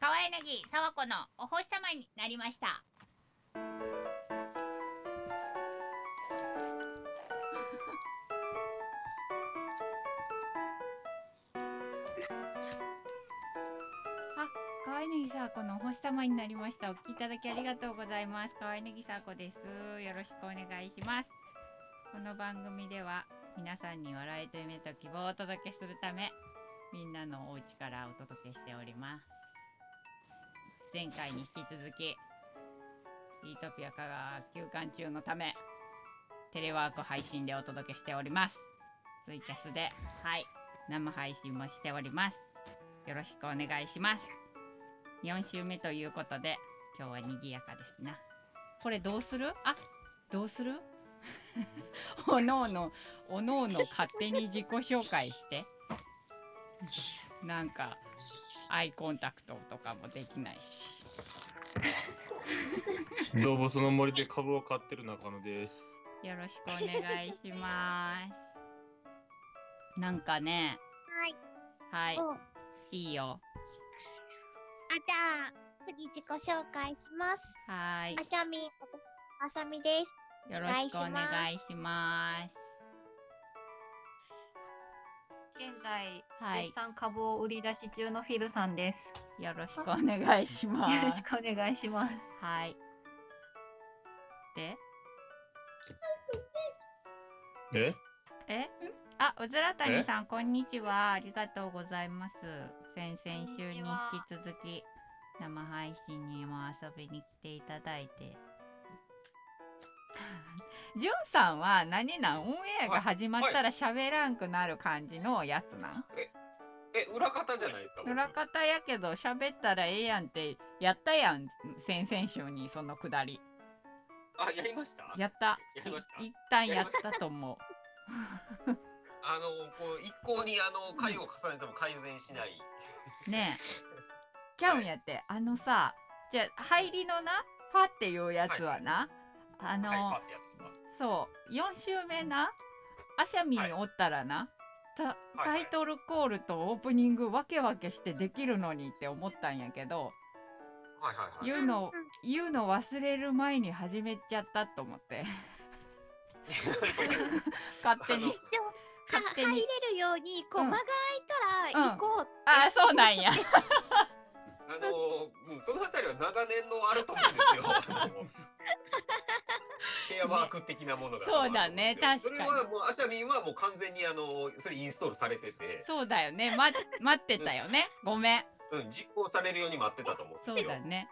川柳沢子のお星様になりました。あ、川柳沢子のお星様になりました。お聞きいただきありがとうございます。川柳沢子です。よろしくお願いします。この番組では皆さんに笑いと夢と希望をお届けするためみんなのお家からお届けしております。前回に引き続きイートピア化が休館中のためテレワーク配信でお届けしております。ツイキャスではい生配信もしております。よろしくお願いします。4週目ということで今日は賑やかですな。これどうする？あどうする？おのおのおのおの勝手に自己紹介して。なんかアイコンタクトとかもできないし。動物の森で株を買ってる中野です。よろしくお願いします。なんかね。はい。お。あいいよ。じゃあ次自己紹介します。はーい。あしゃみあさみです。よろしくお願いします現在、はい絶賛株を売り出し中のフィルさんです。よろしくお願いしま よろしすくお願いします。はいで？え？え？あ、うずらたにさん、こんにちは。ありがとうございます。先々週に引き続き、生配信にも遊びに来ていただいて。じゅんさんは何なん？オンエアが始まったら喋らんくなる感じのやつなん、え、裏方じゃないですか。僕。裏方やけど喋ったらええやんってやったやん先々週にそのくだり。あ、やりました？やった。やりました？い一旦やったと思う。あの、こう一向にあの回を重ねても改善しない。ねえ。ちゃうんやって。あのさじゃあ入りのなファっていうやつはな、あの、はい、パってやつ。が。そう。4週目なアシャミンおったらな、たはいタイトルコールとオープニングわけわけしてできるのにって思ったんやけどはいはいはい。言うの言うの忘れる前に始めちゃったと思って。勝手に。勝手に。入れるようにこううん。間が空いたら行こうって。ああそうなんや。あの、うん、そのあたりは長年のあると思うんですよ。ケアワーク的なものが、そうだね。確かに。それはもうアシャミンはもう完全にあのそれインストールされてて、そうだよね、ま、待ってたよね。ごめん。うん、実行されるように待ってたと思うんそ。うだね。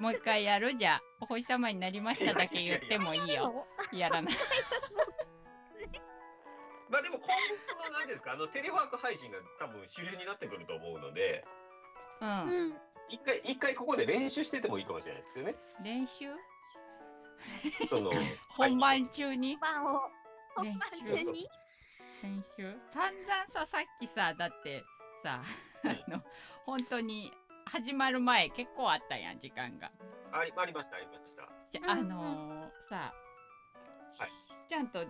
もう一回やるじゃあお星様になりましただけ言ってもいいよ。やらない。まあでも今後の何ですかあのテレワーク配信が多分主流になってくると思うので、うん。うん。一回一回ここで練習しててもいいかもしれないですよね。練習？その本番中に？番を本練番習中に。練習？散々ささっきさだってさ あの本当に始まる前結構あったやん時間が。ありありましたありました。じゃうんあのーさはい。ちゃんと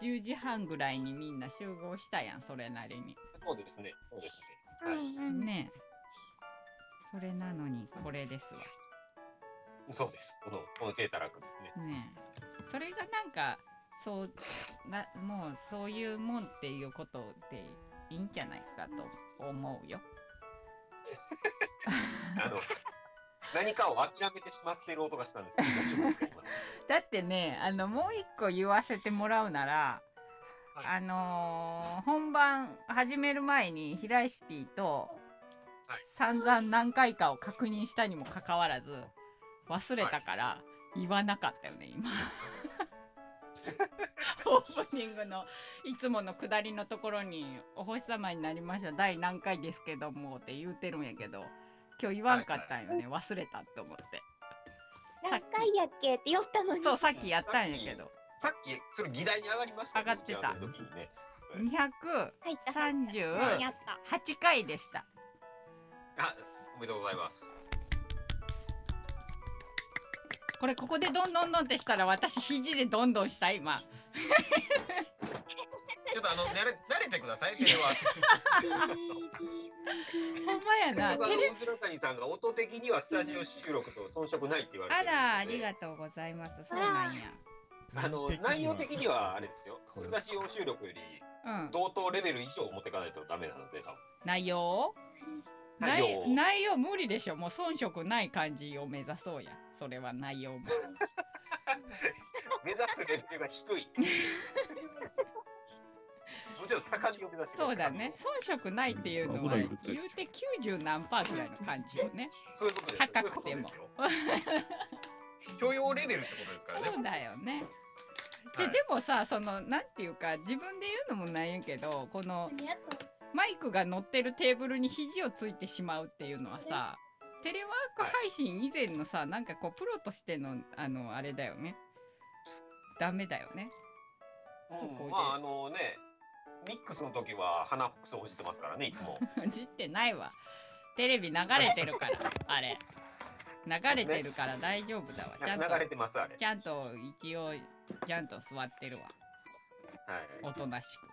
10時半ぐらいにみんな集合したやんそれなりに。そうですねそうですね。うんはい、うん。ねえ。それなのにこれですわそうです。このこのデータ楽ですね。ねえそれがなんかそうなもうそういうもんっていうことでいいんじゃないかと思うよ。あの何かを諦めてしまっている音がしたんですけど今。だってねあのもう一個言わせてもらうなら、はいあのー本番始める前に平石 P とはい散々何回かを確認したにもかかわらず忘れたから言わなかったよね今。オープニングのいつもの下りのところに「お星様になりました第何回ですけども」って言うてるんやけど今日言わんかったんよね、忘れたと思って何回やっけって言ったのに。そうさっきやったんやけどさっきそれ議題に上がりましたね上がってた時にね。入った。入った238やった。回でしたあおめでとうございます。これここでどんどんどんってしたら私肘でどんどんした今。ちょっとあの 慣れ慣れてくださいテレワーク。ほんまやな。結局あテレのうずら谷さんが音的にはスタジオ収録と遜色ないって言われてるあらありがとうございます。そうなんや。あの内容的にはあれですよ。スタジオ収録よりうん。同等レベル以上持っていかないとダメなので多分。内容？内容。内内容無理でしょ。もう遜色ない感じを目指そうやそれは内容も目指すレベルが低い。もちろん高みを目指してくそうだね。遜色ないっていうのは言う。て90何パーぐらいの感じよね。そういうことです高くても。許容レベルってことですからね。そうだよね。じゃはい。でもさそのなんていうか自分で言うのもないんやけどこのマイクが乗ってるテーブルに肘をついてしまうっていうのはさテレワーク配信以前のさなんかこうプロとしてのあのあれだよね。ダメだよね。うん。まああのねミックスの時は鼻くそほじってますからねいつも。じってないわ。テレビ流れてるから あれ。流れてるから大丈夫だわ、ちゃんと流れてますあれ。ちゃんと一応ちゃんと座ってるわ。はい。おとなしく。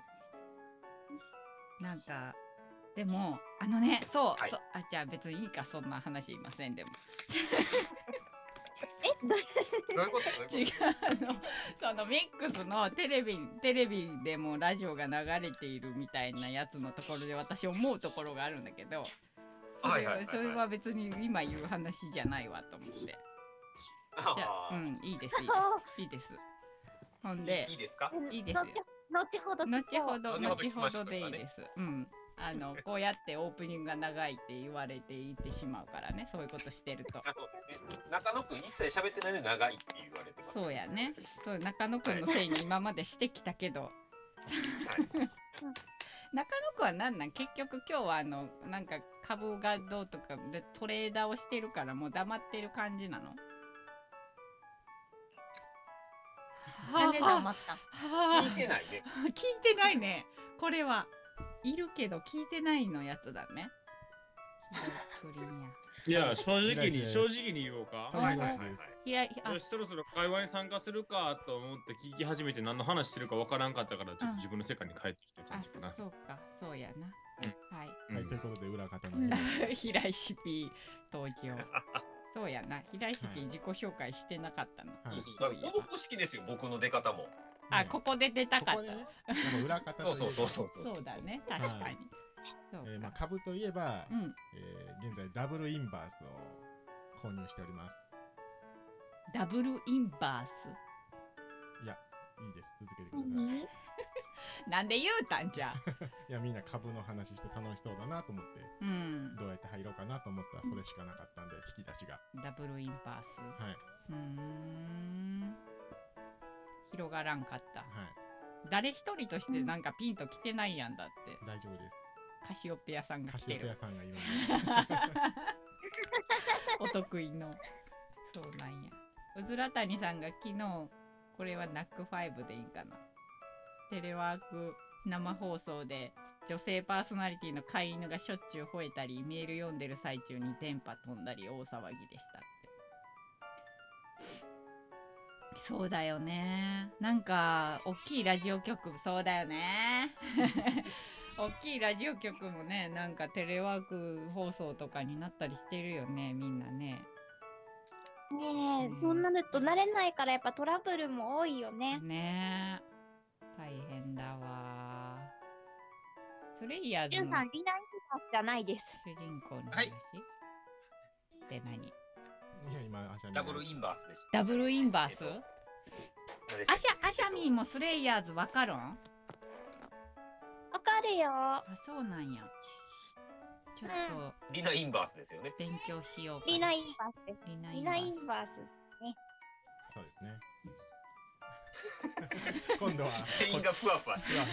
なんかでもあのねそう、はい。そうあじゃあ別にいいかそんな話いませんでも。えどうどういうこと？違うあのそのミックスのテレビテレビでもラジオが流れているみたいなやつのところで私思うところがあるんだけどそれはいはいはい。はいはそれは別に今言う話じゃないわと思って。じゃああーうんいいですいいですいいです。ほんでいいですか？いいですよ。後ほど後ほど後ほどでいいです。うん。あのこうやってオープニングが長いって言われていってしまうからね。そういうことしてると。あそう。ですね中野くん一切喋ってないのに長いって言われてます。そうやね。そう中野くんのせいに今までしてきたけど、中野くんは何なん？結局今日はあのなんか株がどうとかでトレーダーをしてるからもう黙ってる感じなの？なんで黙った。聞いてないね。聞いてないね。これはいるけど聞いてないのやつだね。いや、正直に、正直に言おうか。はいはいはい。ひらあ。よし、そろそろ会話に参加するかと思って聞き始めて何の話してるかわからんかったから、ちょっと自分の世界に帰ってきた感あじかな。そうかそうやな、はい。うん。はい、ということで裏方の 平石 P 登場そうやな。平石 P はい自己紹介してなかったの、はい。そうそうこの方式ですよ僕の出方もあここで出たかった。ここでね、でも裏方とそいうえばそうそうそう。そうだね。確かに、そうか、えーまあ株といえば、うん。えー現在ダブルインバースを購入しております。ダブルインバース？いや、いいです。続けてください。なんで言うたんじゃ。いや、みんな株の話して楽しそうだなと思って、うん。どうやって入ろうかなと思ったらそれしかなかったんで、引き出しが。ダブルインバース。はい。うーん広がらんかった。はい。誰一人としてなんかピンと来てないやんだって。大丈夫です。カシオペアさんがカシオペア来てるさんがいる。お得意の。そうなんや。うずら谷さんが昨日これはナック5でいいんかな。テレワーク生放送で女性パーソナリティの飼い犬がしょっちゅう吠えたりメール読んでる最中に電波飛んだり大騒ぎでしたってそうだよね。なんか大きいラジオ局そうだよね。大きいラジオ局もねなんかテレワーク放送とかになったりしてるよねみんなね。ねえ、そうなると慣れないからやっぱトラブルも多いよね。ねえ。大変だわ。スレイヤーズのじゅんさん、リナインじゃないです。主人公の話、はい。って何？ダブルインバースですダブルインバース、アシャアシャミンもスレイヤーズわかるん？わかるよ。あそうなんや。ちょっとけリナインバースですよね。勉強しようかリナインパスです。リナイインバース。ンバース。そうですね。今度は。全員がふわふわしてる。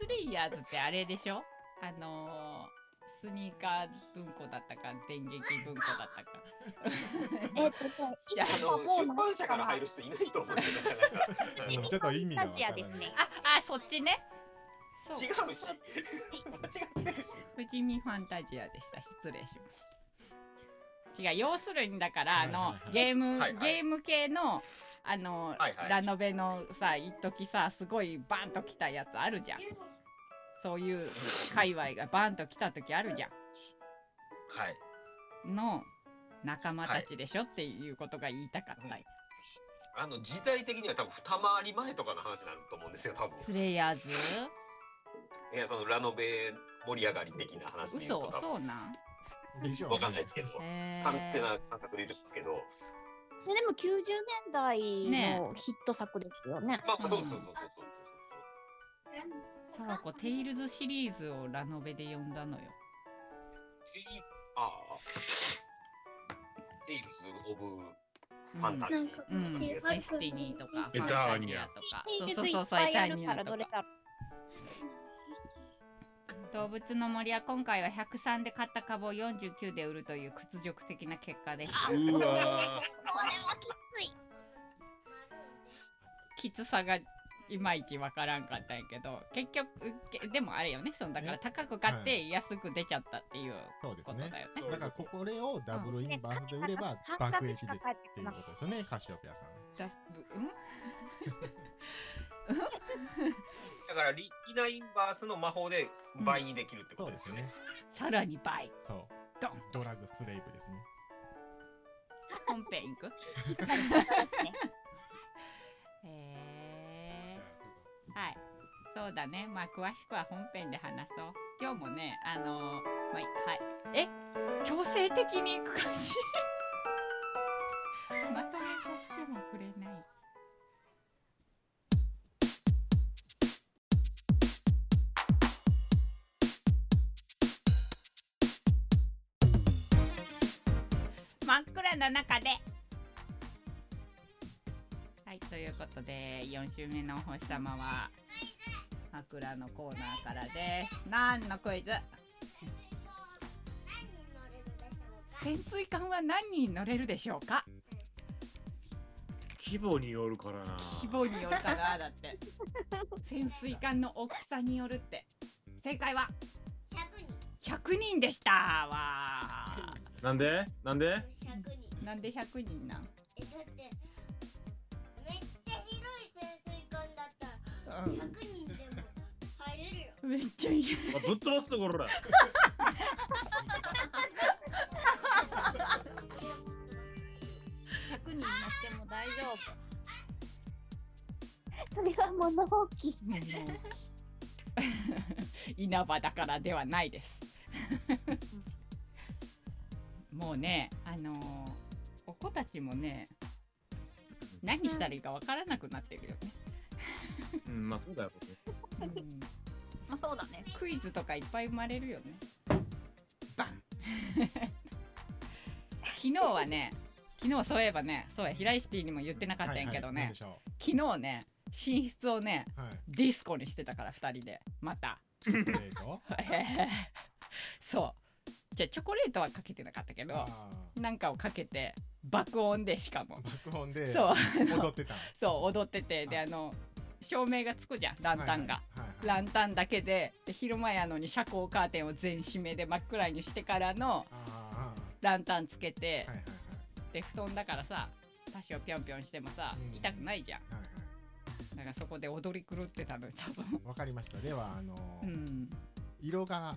スレイヤーズってあれでしょ？あのースニーカー文庫だったか電撃文庫だったか。えっとね、じゃあの出版社から入る人いないと思うんですよなかなか。う んちょっと意味がスタわからない。ジアですね。ああそっちね。そう。違うし間違ってるし富士見ファンタジアでした。失礼しました。違う要するにだからあの、はいはい。はいゲーム、はいはい。ゲーム系のあの、はいはい。ラノベのさ一時さすごいバンと来たやつあるじゃんそういう界隈がバンと来た時あるじゃはい。んの仲間たちでしょ、っていうことが言いたかった。ん。やあの時代的には多分二回り前とかの話になると思うんですよ、多分。スレイヤーズ？いや、そのラノベ盛り上がり的な話で言う嘘そうなん。でしょうね。わかんないですけど、勝手な感覚で言ってますけど、ででも90年代ねのヒット作ですよね。まあ、そうそうそうそうそう。さわこテイルズシリーズをラノベで読んだのよテイああ。テイルズ・オブ・ファンタジー。うん、うんデスティニーとか、エファンタジアとか、テイルズいっそうそうそう、エタニアとか。動物の森は今回は103で買った株を49で売るという屈辱的な結果でした。うわこれはきつい。きつさがいまいちわからんかったんやけど、結局、けでもあれよね、そのだからね。高く買って安く出ちゃったっていうそうですね。ことだよね。そうだからここれをダブルインバースで売れば半爆益でっていうことですよねカシオペアさん。だ うん？だからリ、リナインバースの魔法で倍にできるってことですよね。そうですねさらに倍。そう。ドン。ドラッグスレイブですね。本編いく？はい。そうだね。まあ詳しくは本編で話そう。今日もねあのーまあはい。え？強制的に詳 しまとめさせてもくれない。真っ暗な中で。はいということで4週目のお星様は枕のコーナーからです。何のクイズ？潜水艦は何人乗れるでしょうか？規模によるからな。規模によるかなだって。潜水艦の大きさによるって。正解は？100人。でした。わなんで？なんで？なんで100人なん、えだってうん100人でも入れるよめっちゃいいあぶっ飛ばすところだ。100人乗っても大丈夫。それは物置。稲葉だからではないですもうねあのーお子たちもね何したらいいかわからなくなってるよね、うん、まあそうだよ。うん。まあそうだね。クイズとかいっぱい生まれるよね。バン。昨日はね昨日そういえばねそうや平石 P にも言ってなかったんやけどね、はいはい、昨日ね寝室をねうはい。ディスコにしてたから2人で。また。チョコレート？そう。じゃあチョコレートはかけてなかったけどあなんかをかけて爆音でしかも。ー爆音でそう。踊ってた。そう踊ってて。であの照明がつくじゃんランタンが、はいはいはいはい。ランタンだけでで昼間やのに遮光カーテンを全閉めで真っ暗にしてからのあランタンつけて、ーはいはい。で布団だからさ多少ぴょんぴょんしてもさ、うん。痛くないじゃん。はいはい。だからそこで踊り狂ってたのよ多分。はいわかりました。ではあのーうん。色が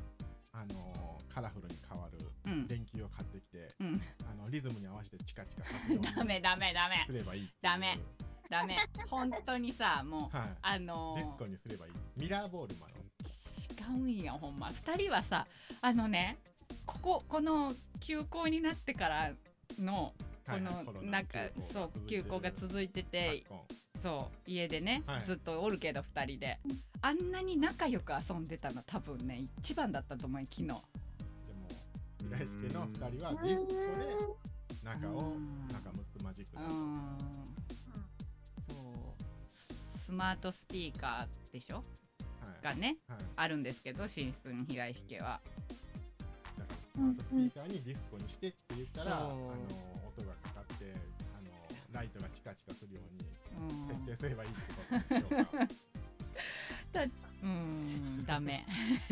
あのーカラフルに変わるうん。電球を買ってきてうん。あのリズムに合わせてチカチカさすようにダメダメダメ。すればいいダメダメ。本当にさもうはい。あのーディスコにすればいい。ミラーボールもある。違うんやほんま。2人はさあのねこここの休校になってからのこはいはいなんかそう休校が続いててそう家でね、はい。ずっとおるけど2人で。あんなに仲良く遊んでたの多分ね一番だったと思うよ昨日。じゃあもう平石家の二人はディスコで仲をうん。仲睦まじくうーんそうスマートスピーカーでしょ？はい。がねはい。あるんですけど寝室に平石家は。スマートスピーカーにディスコにしてって言ったら、あの音がかかってあのライトがチカチカするようにうん。設定すればいいってことでしょうか。うーんダメ。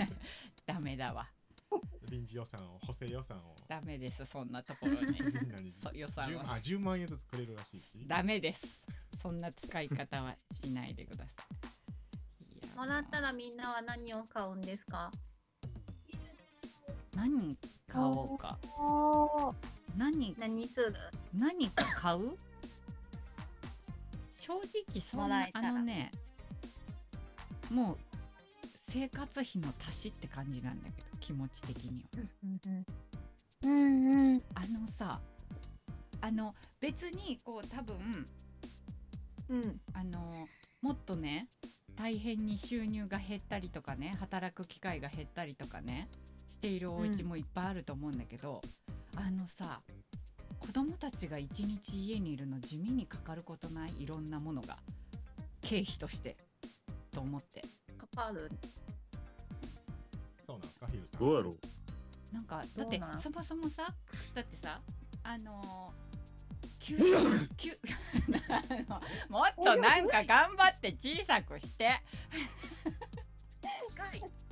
ダメだわ。臨時予算を補正予算を。ダメですそんなところに。予算10はあ10万円ずつくれるらしいし。ダメですそんな使い方はしないでください。もらったらみんなは何を買うんですか？何買おうか。何何する？何か買う？正直そんなあのねもう生活費の足しって感じなんだけど気持ち的には。うんうん。あのさあの別にこう多分うん。あのもっとね大変に収入が減ったりとかね働く機会が減ったりとかねしているお家もいっぱいあると思うんだけど、あのさ子供たちが一日家にいるの地味にかかることない？いろんなものが経費としてと思って。かかる。そうなんですか、ヒルさん。どうやろう。なんかだってそもそもさだってさあのーもっとなんか頑張って小さくして。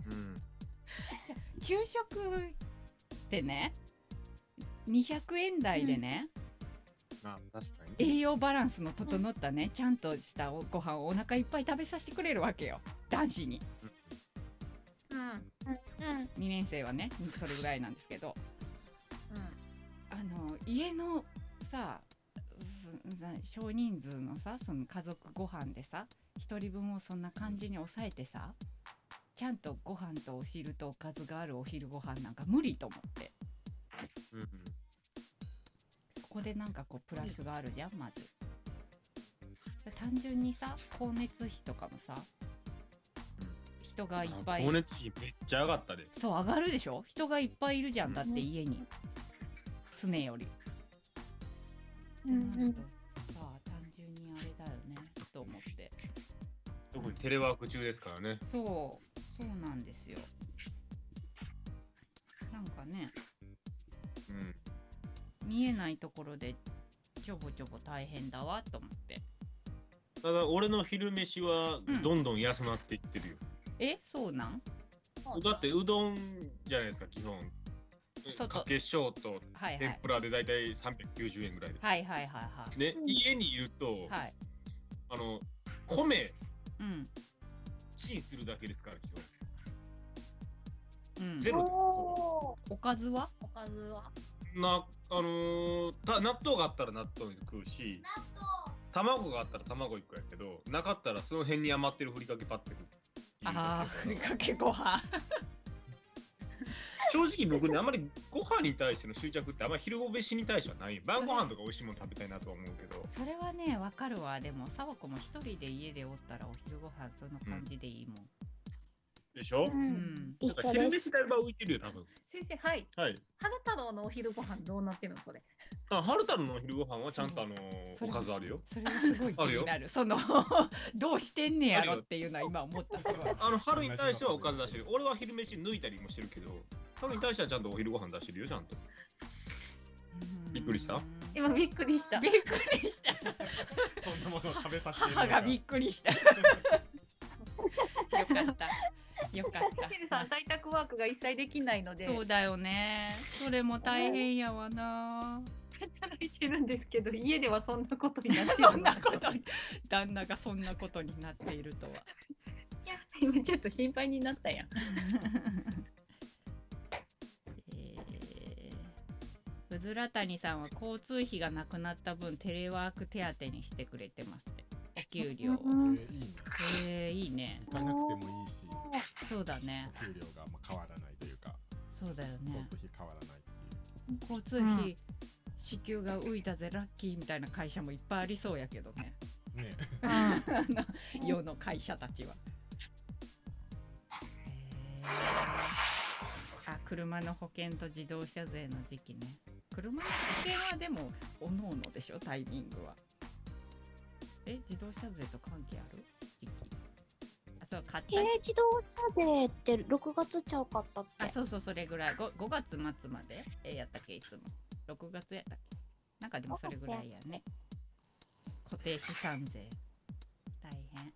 うん。給食ってね200円台でね、あ確かに。栄養バランスの整ったねちゃんとしたおご飯をお腹いっぱい食べさせてくれるわけよ。男子に。うん。うん。うん。2年生はねそれぐらいなんですけど。あの家のさ少人数のさその家族ご飯でさ1人分をそんな感じに抑えてさちゃんとご飯とお汁とおかずがあるお昼ご飯なんか無理と思って。うんうんそこでなんかこうプラスがあるじゃんまず。単純にさ光熱費とかもさ人がいっぱい。光熱費めっちゃ上がったで。そう上がるでしょ？人がいっぱいいるじゃんだってうん家に。常よりってうん。なるとさ単純にあれだよねと思って。特にテレワーク中ですからね。そうそうなんですよ。なんかねうん。見えないところでちょぼちょぼ大変だわと思って。ただ俺の昼飯はうんどんどん安なっていってるよ、えそうなん？だってうどんじゃないですか基本。外かけしょうとはいはい。天ぷらでだいたい390円ぐらいで、はいはいはいはい。ね、うん。家にいると、はい。あの米。うん。チンするだけですから基うん。本ゼロです。おおかずは？おかずは？なあのーた納豆があったら納豆に食うし卵があったら卵1個やけどなかったらその辺に余ってるふりかけパッて入れるああふりかけご飯正直僕ねあんまりご飯に対しての執着ってあんまり昼飯に対してはない。晩ご飯とか美味しいもの食べたいなとは思うけど。それはねわかるわ。でもさわこも一人で家でおったらお昼ご飯その感じでいいもん。でしょ、ううんん一緒昼です。飯だいぶ浮いてるよ多分。先生はい。はい。花太郎のお昼ご飯どうなってるのそれ？あ春太郎のお昼ご飯はちゃんとあのおかずあるよ。それがすごい気になる。そのどうしてんねやろっていうのは今思った。あの春に対してはおかず出してる俺は昼飯抜いたりもしてるけど春に対してはちゃんとお昼ご飯出してるよちゃんと。びっくりした？うん今びっくりした。びっくりした。そんなものを食べさせて母がびっくりした。よかった。よかった。ヒルさん在宅ワークが一切できないので。そうだよね。それも大変やわな。働いてるんですけど家ではそんなことになってるそんなことに旦那がそんなことになっているとは。今ちょっと心配になったやん うずら谷さんは交通費がなくなった分テレワーク手当にしてくれてますねお給料を。うんえーいいね。えー、いいね。行かなくてもいいし、そうだね。給料がまあ変わらないというか、そうだよ交ね通費変わらないっていう。交通費、支給が浮いたぜラッキーみたいな会社もいっぱいありそうやけどね。ね、あの世の会社たちは。えーあ車の保険と自動車税の時期ね。車の保険はでもおのおのでしょタイミングは。え自動車税と関係ある時期？あそう買った軽自動車税って6月ちゃうかったってあそうそうそれぐらい。5, 5月末まで？えやったっけいつも。6月やったっけ？なんかでもそれぐらいやね。固定資産税。大変。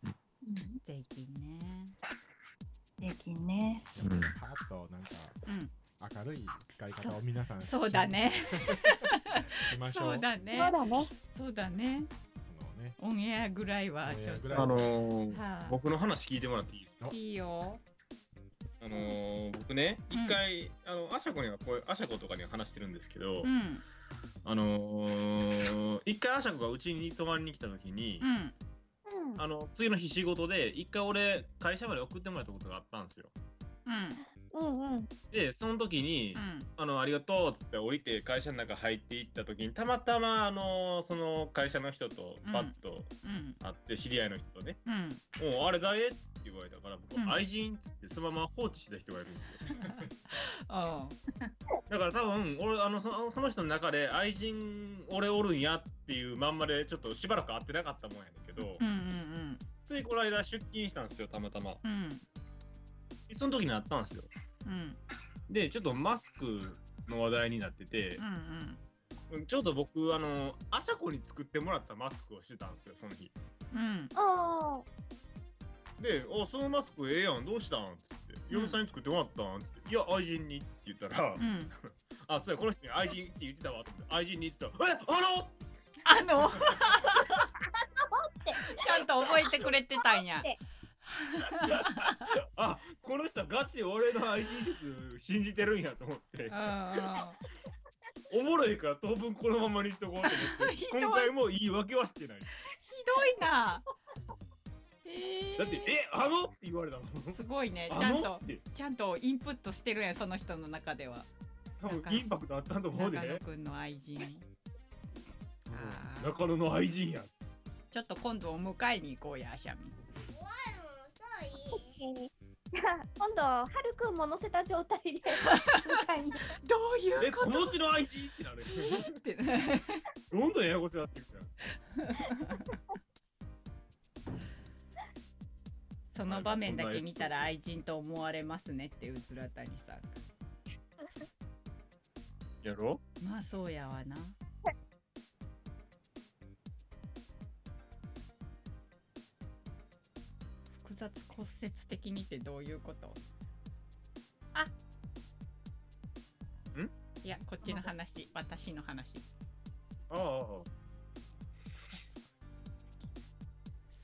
税金ね。税金ね。うん。パーッとなんか。うん明るい使い方を皆さんそうだね。しましょう。そうだね。そうだね。そうだね。そのね。オンエアぐらいはちょっと。あのーはあ僕の話聞いてもらっていいですか？いいよ。あのー僕ねうん。一回、あのアシャコにはこうアシャコとかには話してるんですけど、うん。あのー一回アシャコがうちに泊まりに来た時に、うんうん。あの次の日仕事で一回俺会社まで送ってもらったことがあったんですよ。うんうんでその時に、うん。あのありがとうっつって降りて会社の中入っていった時にたまたまあのその会社の人とバッとうん。会って知り合いの人とねうん「もうあれ誰?」って言われたから僕、うん。愛人っつってそのまま放置した人がいるんですよ。だから多分俺あのそのその人の中で愛人俺おるんやっていうまんまでちょっとしばらく会ってなかったもんやねんけど、うんうんついこの間出勤したんですよたまたま。うん。でその時に会ったんですよ。うん。でちょっとマスクの話題になっててう、んちょうど僕あのアシャコに作ってもらったマスクをしてたんですよその日。うん。うんあで「おそのマスクええやんどうしたん?」っつって「嫁さんに作ってもらったん?」っつって「いや愛人に」って言ったら「うんあそうやこの人に愛人って言ってたわ」と思って愛人にって言ったら「えあの!」あの。ちゃんと覚えてくれてたんや あこの人はガチで俺の愛人説信じてるんやと思って。おもろいから当分このままにしとこうと思って。今回も言い訳はしてない。ひどいな。えー。だって「えあの?」って言われたもん。すごいね。あちゃんとちゃんとインプットしてるやんその人の中では。多分インパクトあったと思うで。長野くんの愛人。中野の愛人や。ちょっと今度お迎えに行こうやシャミ。終わるの遅いー 今度はるくんも乗せた状態で どういえうここのうちの愛人ってなる。とって。どんどんややこしくなってるじゃんその場面だけ見たら愛人と思われますねってうずら谷さん。やろまあそうやわな複雑骨折的にってどういうこと？あ。ん？いやこっちの話。私の話。ああああ。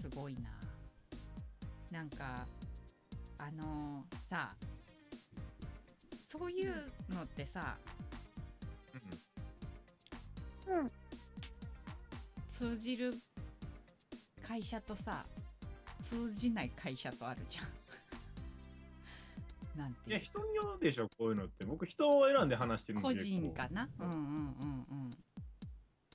すごいな。なんかあのーさそういうのってさうん。通じる会社とさ通じない会社とあるじゃん。なんていや人によるでしょこういうのって。僕人を選んで話してるんで個人かな？うんうんうん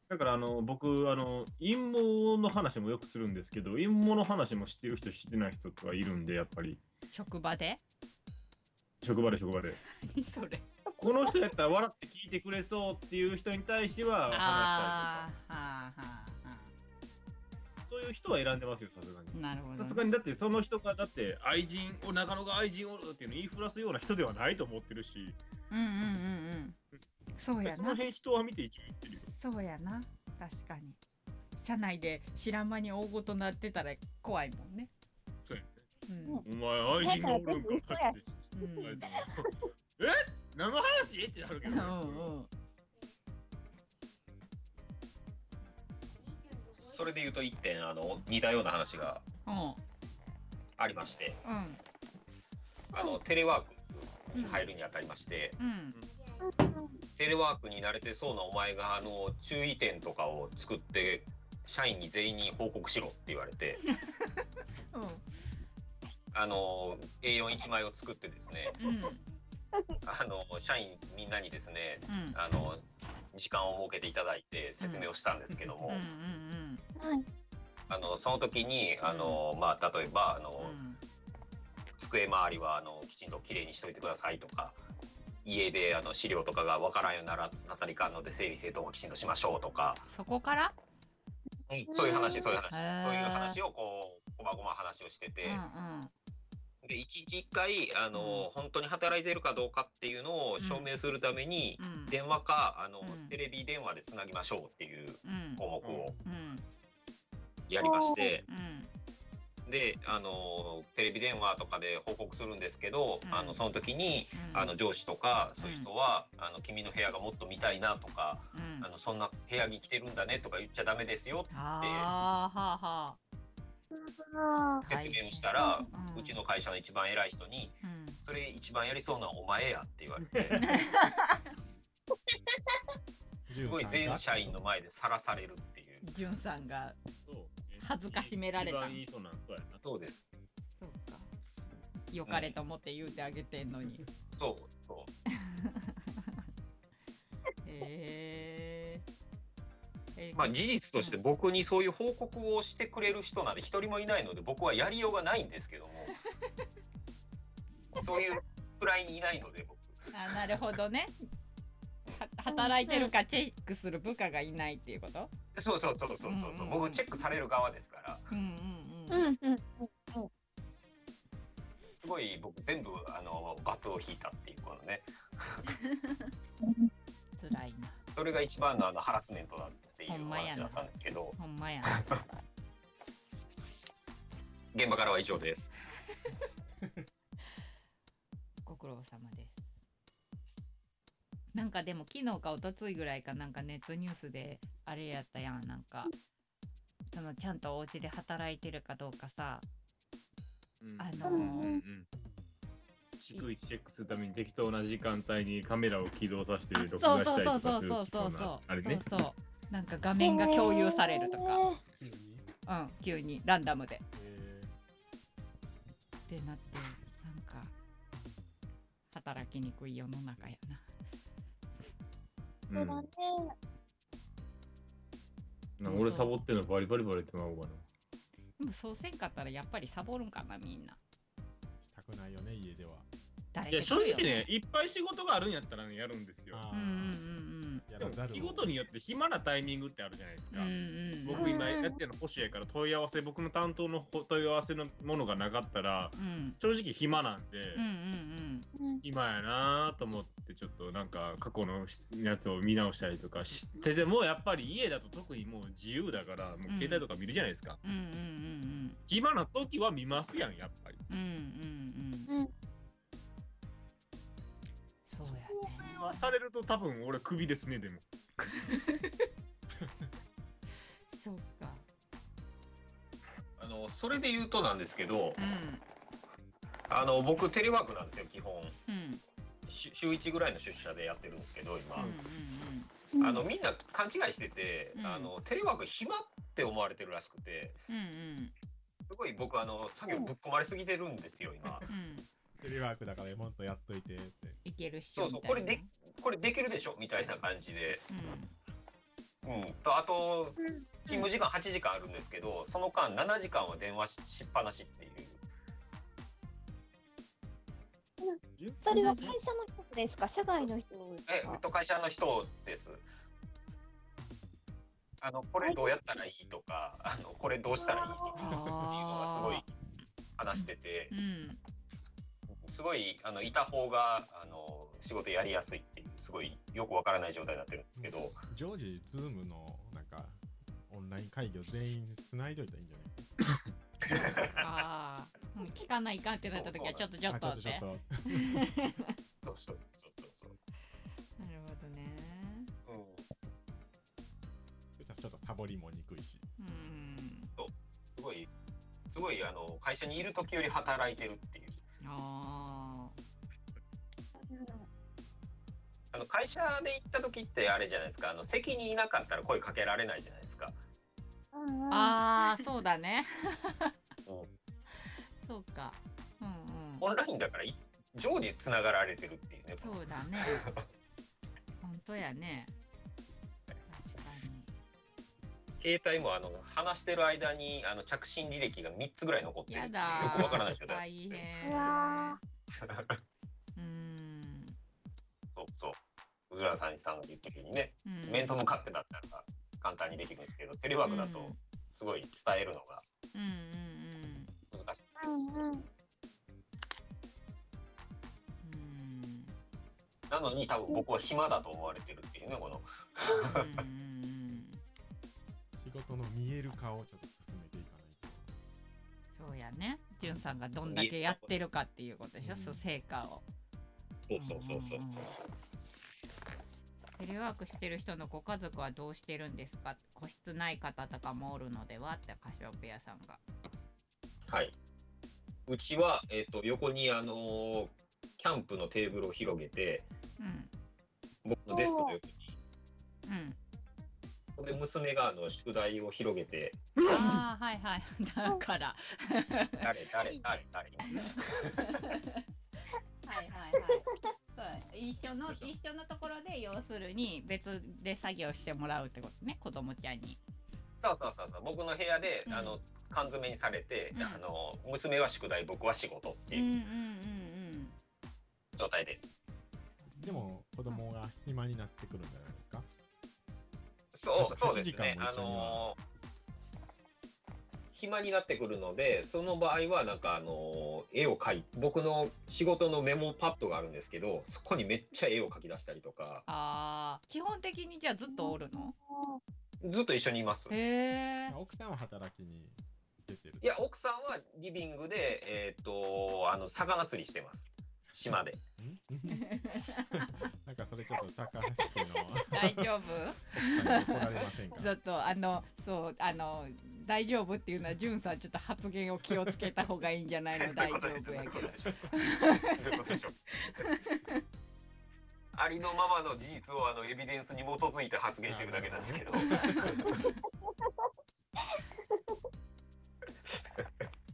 だからあの僕あの陰謀の話もよくするんですけど陰謀の話も知ってる人知ってない人とかいるんでやっぱり。うん職場で？職場で職場で。何それ。この人やったら笑って聞いてくれそうっていう人に対しては話したいう人は選んでますよさすがに。あなるほど。さすがにだってその人がだって愛人お中野が愛人おるっていうのを言いふらすような人ではないと思ってるし。うんうんうんうん。そうやな。その辺人は見て一応言ってるよ。そうやな。確かに。社内で知らん間に大ごとなってたら怖いもんね。そうやね。うん。お前愛人がおるんかうん。え？何の話？ってなるけど、うんうんそれで言うと一点あの似たような話がうんありまして。うん。あのテレワークに入るにあたりまして、うん。テレワークに慣れてそうなお前があの注意点とかを作って社員に全員に報告しろって言われて。あの A41 枚を作ってですね。うん。うんあの社員みんなにですねうん。あの時間を設けていただいて説明をしたんですけども、うんうんはい。あのその時にあの、まあ、例えばあの、うん。机周りはあのきちんときれいにしといてくださいとか家であの資料とかがわからんようにならなったりかんので整理整頓をきちんとしましょうとか、そこから？うんそういう話そういう話。そういう話をこうこまごま話をしてて、うんで一日一回あの、本当に働いてるかどうかっていうのを証明するために、うん。うん。電話かあの、うん。テレビ電話でつなぎましょうっていううん。項目をうんやりまして、うん。であのテレビ電話とかで報告するんですけど、うん。あのその時に、うん。あの上司とかそういう人は、あの君の部屋がもっと見たいなとか、うん。あのそんな部屋着着てるんだねとか言っちゃダメですよってあーはあはああ説明をしたら、ううんちの会社の一番偉い人にうん「それ一番やりそうなお前や」って言われて。すごい全社員の前でさらされるっていう。じゅんさんが。そう恥ずかしめられた。一番言いそうなんそうやな。そうです。そうか。よかれと思って言うてあげてんのに、そうそう。へえーまあ事実として僕にそういう報告をしてくれる人なんて一人もいないので僕はやりようがないんですけども。そういうくらいにいないので僕。あなるほどね。は 働いてるかチェックする部下がいないっていうこと？そうそうそうそうそうそう、うん僕チェックされる側ですから。うんうんううんんうんすごい僕全部あの罰を引いたっていうこのね。辛いな。それが一番のあのハラスメントだっていう話だったんですけど。ほんまや 現場からは以上です。ご苦労様ですなんかでも昨日か一昨日ぐらいかなんかネットニュースであれやったやん。なんかそのちゃんとお家で働いてるかどうかさ。うん。あのーうんうん逐一チェックするために適当な時間帯にカメラを起動させてあ録そうそう画したりとそうそうそうそうそうなあれねそうそうなんか画面が共有されるとか、急にうん急にランダムでえってなってなんか働きにくい世の中やなうん。そうだね。なんか俺サボってんのバリバリバリってまうわな。でもそうせんかったらやっぱりサボるんかなみんな。ーしたくないよね家では。誰いや正直ねいっぱい仕事があるんやったらねやるんですよ。あうんうんでもやらざ月ごとによって暇なタイミングってあるじゃないですか、うんうん僕今やってるの保守やから問い合わせ僕の担当の問い合わせのものがなかったらうん。正直暇なんで、うんうんうん。暇やなと思ってちょっとなんか過去のやつを見直したりとかしてでもやっぱり家だと特にもう自由だからもう携帯とか見るじゃないですか、うんうんうんうん。暇な時は見ますやんやっぱり。うんうんうんやこねれはされると多分俺クビですねでも。そうか。あのそれで言うとなんですけどうん。あの僕テレワークなんですよ基本。うん。し週1ぐらいの出社でやってるんですけど今、うんうんあのみんな勘違いしてて、うん。あのテレワーク暇って思われてるらしくてうんうん。すごい僕あの作業ぶっ込まれすぎてるんですよ今。うんうんテレワークだからもっとやっといてって。いけるっしそうょみたいな。そうこれでこれできるでしょみたいな感じで、うん。うん、とあとうん勤務時間8時間あるんですけどその間7時間は電話ししっぱなしっていう。それは会社の人ですか？社外の人ですえかっと会社の人です。あのこれどうやったらいいとかあのこれどうしたらいいとかっていうのがすごい話してて。うんすごいあのいた方があの仕事やりやすいっていうすごいよくわからない状態になってるんですけど。常時ズームのなんかオンライン会議を全員つないどいたらいいんじゃないですか。ああ、うん、聞かないかんってなった時はちょっとちょっとってあちょっとちょっとそうそうそうそうそう。なるほどね。うん。ちょっとサボりもにくいし。うん。すごいすごいあの会社にいる時より働いてるっていうああの会社で行った時ってあれじゃないですか。あの席にいなかったら声かけられないじゃないですか。うんうん。ああーそうだね。うん。そうか。うんうん。オンラインだからい常時つながられてるっていうね。そうだね。本当やね携帯もあの話してる間にあの着信履歴が3つぐらい残ってる。よくわからない状態。大変。うわ うん。そうそう。うずらさんさんが言った時にね、うん。面と向かってだったら簡単にできるんですけど、テレワークだとすごい伝えるのがうんうんうん。難しい。うんうん。うん。なのに多分僕は暇だと思われてるっていうね、この。うんうんうん。仕事の見える化をちょっと進めていかないと。そうやね。じゅんさんがどんだけやってるかっていうことでしょ、うん。そう成果を。そうそうそうそう。んんん。テレワークしてる人のご家族はどうしてるんですか？個室ない方とかもおるのでは？ってカシオペアさんが。はい。うちは、えっ、と、横に、あのーキャンプのテーブルを広げて、うん。僕のデスクの横に。うんで、娘が、あの、宿題を広げて、ああはいはい。だから。誰、誰、誰、誰？はいはいはい。そう。一緒の一緒のところで要するに別で作業してもらうってことね子供ちゃんに。そうそうそうそう。僕の部屋で、うん。あの、缶詰にされて、うん。あの、娘は宿題、僕は仕事ってうんうんいううん。状態です。でも子供が暇になってくるんじゃないですか？そう、8そうですね。あのー暇になってくるので、その場合は、なんか、あのー絵を描い僕の仕事のメモパッドがあるんですけど、そこにめっちゃ絵を描き出したりとか、ああ基本的にじゃあずっとおるの？ずっと一緒にいます。へえ奥さんは働きに出てるいや、奥さんはリビングで、えっ、と、あの、魚釣りしてます。島で。ん？なんかそれちょっと高橋君の。大丈夫？奥さんに怒られませんか？ちょっとあのそうあの大丈夫っていうのはじゅんさんちょっと発言を気をつけた方がいいんじゃないの？大丈夫やけどありのままの事実をあのエビデンスに基づいて発言してるだけなんですけど。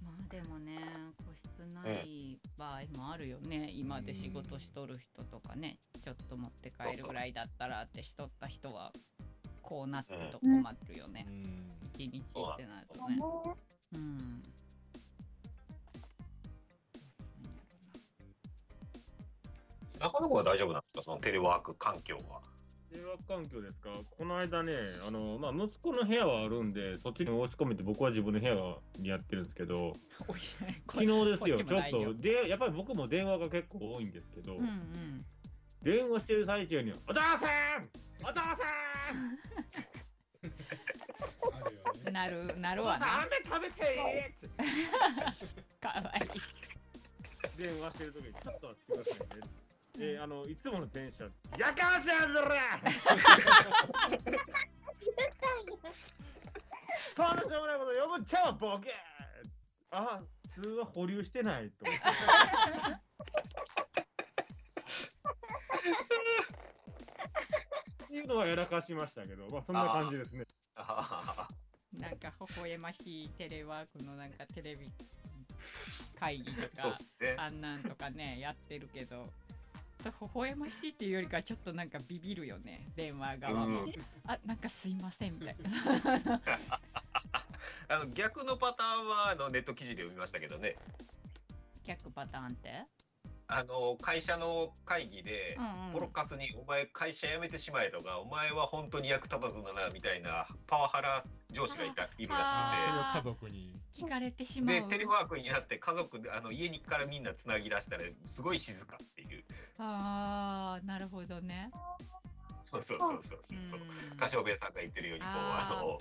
まあでもね個室ない場合もあるよね。今で仕事しとる人とかね。ちょっと持って帰るぐらいだったらってしとった人はこうなってると困るよね。うん。一日ってなるとね。ね。うん。中野区は大丈夫なんですか？そのテレワーク環境は。迷惑環境ですか？この間ね、あの、まあ、息子の部屋はあるんで、そっちに押し込めて僕は自分の部屋にやってるんですけど、昨日ですよ、ちちょっと、で、やっぱり僕も電話が結構多いんですけど、うんうん。電話してる最中に、お父さん！お父さん！なるなおるわな父さん飴食べて。かわいい。電話してる時に、ちょっと待ってくださいね。で、あの、いつものテンション、やかましやんぞれ そんなしょうもないこと呼ぶんちゃうわボケあ、通話保留してないと思って。っていうのはやらかしましたけど、まあそんな感じですね。なんか微笑ましいテレワークのなんかテレビ会議とかそうですね。あんなんとかねやってるけど微笑ましいっていうよりかはちょっとなんかビビるよね。電話側も、うん。あなんかすいませんみたいな。あの逆のパターンはあのネット記事で読みましたけどね。逆パターンって？あの会社の会議で、うんうん。ポロカスに「お前会社辞めてしまえ」とか「お前は本当に役立たずだな」みたいなパワハラ上司がいたいるらしあそれを家族に。聞かれてしくまうてでテレワークになって家族であの家にからみんなつなぎ出したらすごい静かっていう。あーなるほどね。そうそうそうそうそうそう。うん。歌唱兵さんが言ってるようにこうあの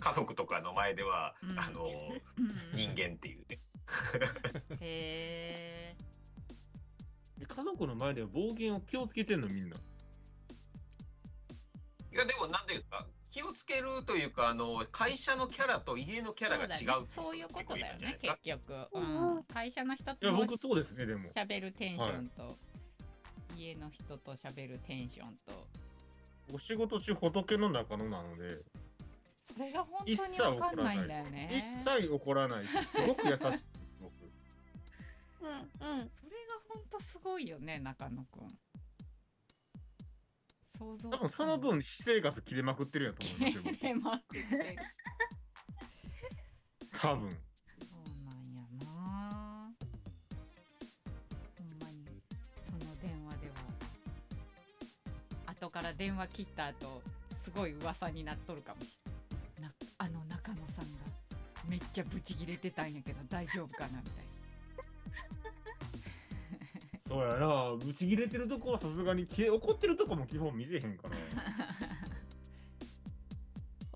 家族とかの前では、うん。あのうん。人間っていうね。へえ家族の前では暴言を気をつけてんのみんな。いやでもなんていうんですか？気をつけるというかあの会社のキャラと家のキャラが違うそういうことだよね結局、うん、会社の人いや、と僕そうですね、でも。喋るテンションと、家の人と喋るテンションと。お仕事中仏の中野なので、それが本当にわかんないんだよね。一切怒らない。し、すごく優しいです、僕。うんうん。それが本当すごいよね中野くん。想像多分その分、私生活切れまくってるやと思いますよ。切れまくって多分。そうなんやな。ほんまにその電話では後から電話切った後すごい噂になっとるかもしれないなあの中野さんがめっちゃブチギレてたんやけど大丈夫かなみたいなそうやな、ぶち切れてるとこはさすがに消え、怒ってるとこも基本見せへんから。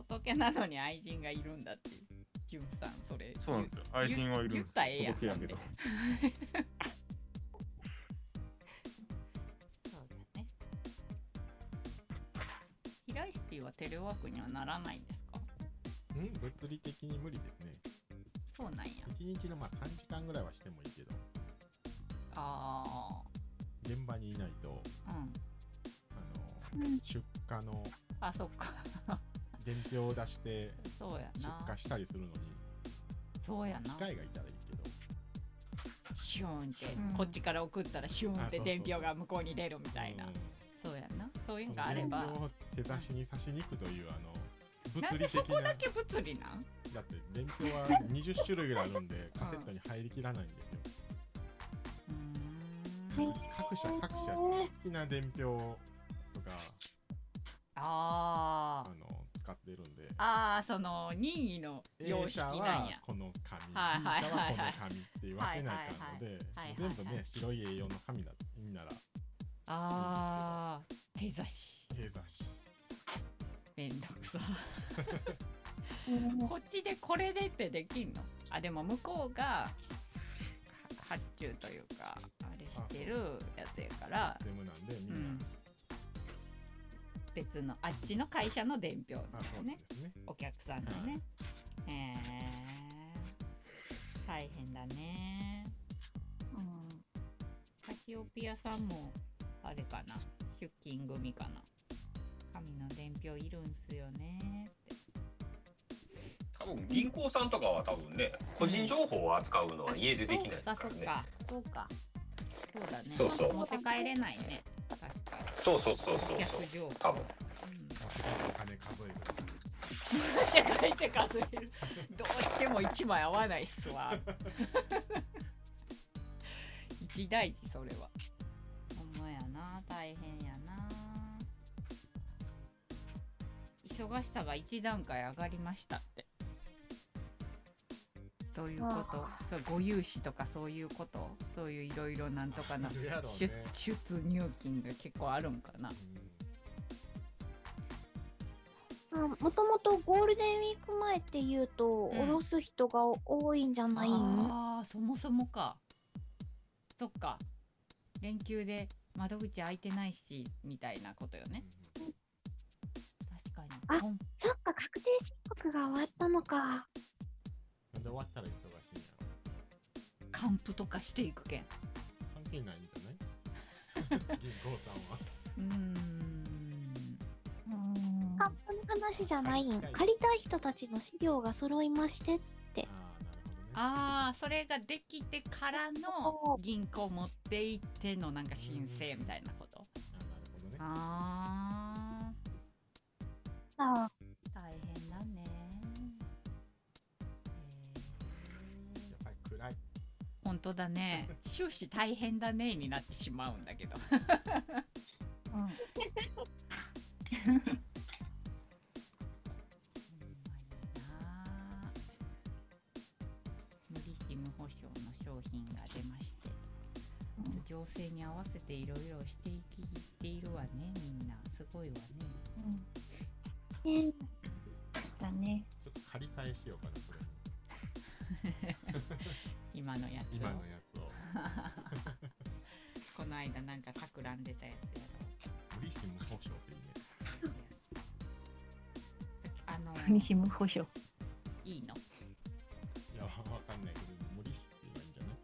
仏なのに愛人がいるんだっていうじゅんさんそれ。そうなんですよ。愛人はいるんです言ったらええやんやけど。そうだね。平石 P はテレワークにはならないんですか？うん物理的に無理ですね。そうなんや。1日のまあ3時間ぐらいはしてもいいけどあ現場にいないとあうん。あのうん。出荷のあそっか。伝票を出してそうや出な荷したりするのにそうやな。機械がいたらいいけど。シューンって、うん。こっちから送ったらシューンってあそうそう。伝票が向こうに出るみたいな。うん。そうやな。そういうのがあれば。伝票を手差しに差しに行くというあの物理的なでそこだけ物理なん？だって伝票は20種類ぐらいあるんでカセットに入りきらないんですよ。うーん各社各社好きな伝票とかあー。あの使ってるんで。あーその任意の様式なんや。この紙はいはいはいはい。はこの紙っていう分けないかんので全部ね白い A4 の紙だいいんならあー手差し。手差し。めんどくさ。う んこっちでこれでってできんの？あでも向こうがは発注というかあれしてるやつやから。システムなんでみうん。んな別のあっちの会社の伝票ですね。ですね。お客さんのね。へえ大変だね。うん。カシオピアさんもあれかな。出勤組かな。紙の伝票いるんすよね多分銀行さんとかは多分ね個人情報を扱うのは家でできないですからね。そうかそうか。そうだねそう。そう持って帰れないね確かそうそうそう。そう情報。多分。うん。お金数えるって書いて数えるどうしても1枚合わないっすわ。一大事それは。ほんまやな大変やな。忙しさが一段階上がりましたってどういうこと。そうご融資とかそういうこと。そういういろいろなんとかのあるやろう出ね。出入金が結構あるんかな。うん。もともとゴールデンウィーク前っていうと、うん。おろす人が多いんじゃない？んああそもそもか。そっか。連休で窓口開いてないしみたいなことよね。確かに。あそっか、確定申告が終わったのか。なんで終わったら忙しいんやろ還付とかしていくけん。関係ないんじゃない？銀行さんは。うーん。カップの話じゃないん。借りたい人たちの資料が揃いまして。ああなるほどね。ああそれができてからの銀行持って行ってのなんか申請みたいなこと。あなるほどね。ああ本当だね。終始大変だね。になってしまうんだけど。無利子無保証の商品が出まして、情勢に合わせていろいろしていきっているわね。みんな。すごいわね。ねだね。ちょっと借り換えしようかなそれ 今のやつを。今のやつを。この間なんか企んでたやつや無利子無保証っていいね。ろあの国士無保証。いいの？いやわかんないけど無利子って言えばいいんじゃない？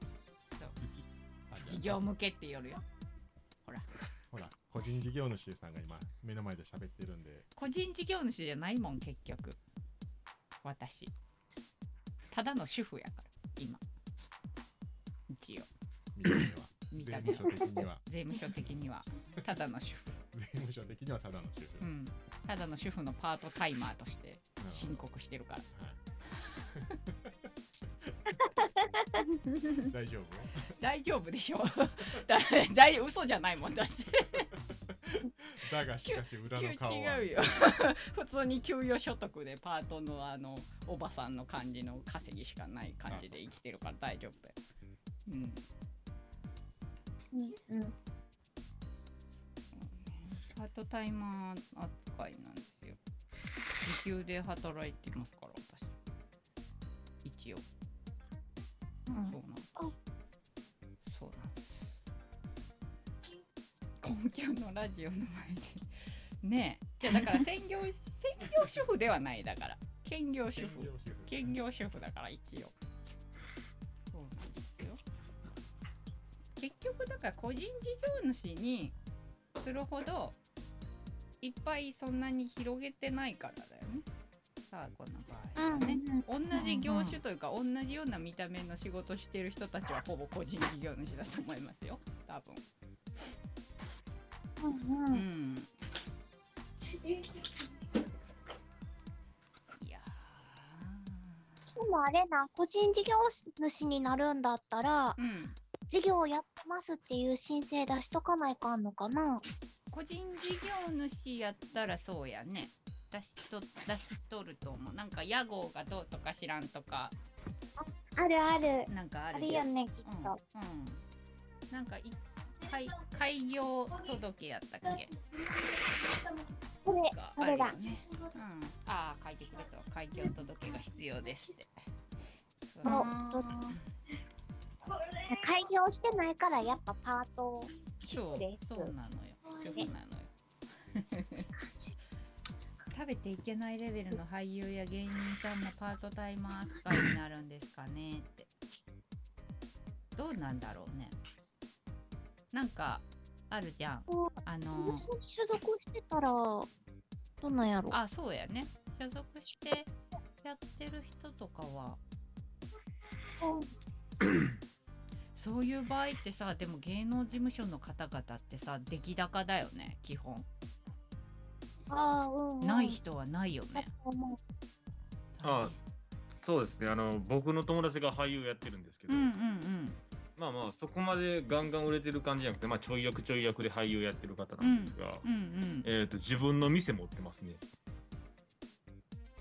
そう。一あじゃあ。事業向けって言るよ。ほら。ほら個人事業主さんが今目の前で喋ってるんで。個人事業主じゃないもん結局。私。ただの主婦やから今。一応。見た目は見税た目務署的には。税務署的には。ただの主婦。税務署的にはただの主婦、うん。ただの主婦のパートタイマーとして申告してるから。はい、大丈夫？大丈夫でしょ。だ 大嘘じゃないもんだってだがしかし裏の顔は。違うよ。普通に給与所得でパートのあのおばさんの感じの稼ぎしかない感じで生きてるから大丈夫。だようん。うんうん。パートタイマー扱いなんですよ。時給で働いてますから私。一応。うん。そう公共のラジオの前で。ねえ。じゃあだから専業専業主婦ではないだから。兼業主婦。兼業主婦だから一応。そうなんですよ。結局だから個人事業主にするほどいっぱいそんなに広げてないからだよね。さあこの場合はね、同じ業種というか同じような見た目の仕事してる人たちはほぼ個人事業主だと思いますよ。多分うんううん。んいやでもあれな、個人事業主になるんだったら、ーうん。事業やってますっていう申請出しとかないかんのかな？個人事業主やったらそうやね。出しと出しとると思う。なんか屋号がどうとか知らんとか。あるある。なんかああるじゃんるよね、きっうん、と。うん、なんかい開開業届やったっけ？それ、がそれだ。ね、うん、ああ書いてくれたわ。開業届が必要ですって。そう。開業してないから、やっぱパートそう。そうなのよ。主婦なのよ。食べていけないレベルの俳優や芸人さんもパートタイマー扱いになるんですかねって。どうなんだろうねなんかあるじゃん。こあの事務所に所属してたら、どんなんやろ？あそうやね。所属してやってる人とかは。そういう場合ってさでも芸能事務所の方々ってさ出来高だよね基本。ああ、うん、うん。ない人はないよね。あそうですね。あの僕の友達が俳優やってるんですけど、うんうんうんまあまあそこまでガンガン売れてる感じじゃなくて、まあ、ちょい役ちょい役で俳優やってる方なんですが、うんうんえー、と自分の店持ってますね。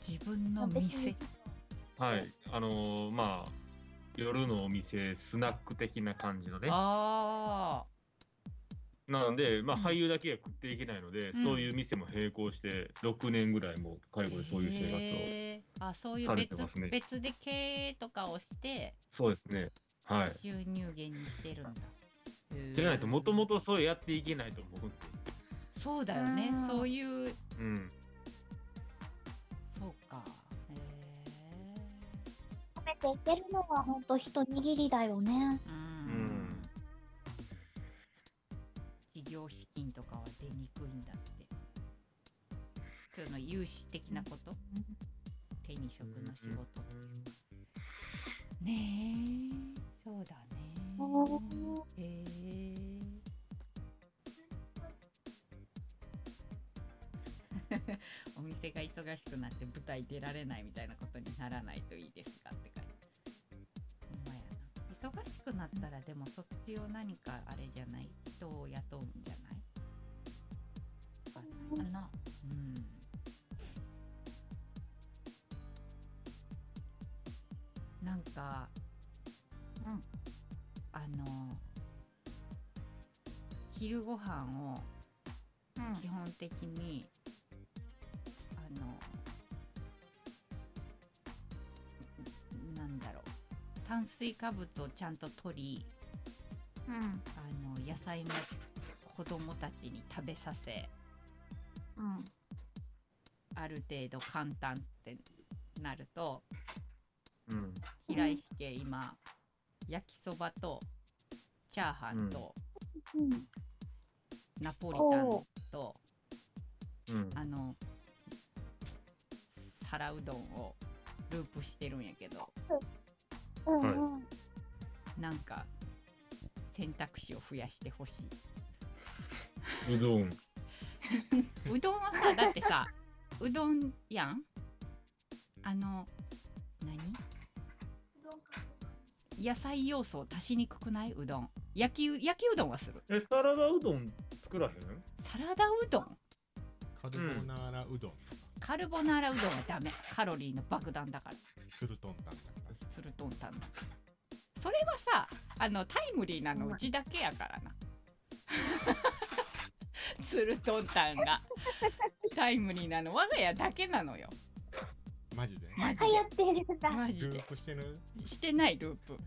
自分の店？はい。あのーまあ夜のお店スナック的な感じのね。あなので、まあ、うん。俳優だけは食っていけないので、うん。そういう店も並行して6年ぐらいもう介護でそういう生活をへー。あそういうされ別てますね。別で経営とかをして？そうですねはい。収入源にしてるんだ。じゃないともともとそうやっていけないと思うんでそうだよね。うん。そういううん。そうか。へ食べていけるのは本当一握りだよね。えうん。うん。事業資金とかは出にくいんだって。その融資的なこと？手に職の仕事というか。ねえそうだね。へえ お店が忙しくなって舞台出られないみたいなことにならないといいですかって書いてほんまやな。忙しくなったらでもそっちを何かあれじゃない人を雇うんじゃない？かなかなうん。なんかうんあの昼ご飯を基本的にあのなんだろう炭水化物をちゃんと取りうん。あの野菜も子供たちに食べさせうん。ある程度簡単ってなるとうん平石家今焼きそばとチャーハンとうん。ナポリタンとうんあの皿うどんをループしてるんやけどうん。うん。なんか選択肢を増やしてほしい。うどん うどんはさだってさうどんやんあの何？野菜要素を足しにくくないうどん。焼きう焼きうどんはする。えサラダうどん作らへん？サラダうどん。カルボナーラうどん。カルボナーラうどんはダメ。カロリーの爆弾だから。ツルトンタンだから。ツルトンタンそれはさあのタイムリーなの。うちだけやからな。ツルトンタンが。タイムリーなの。我が家だけなのよマジで？マジ流行ってるんだ。ルマジで。ープしてる？してないループ。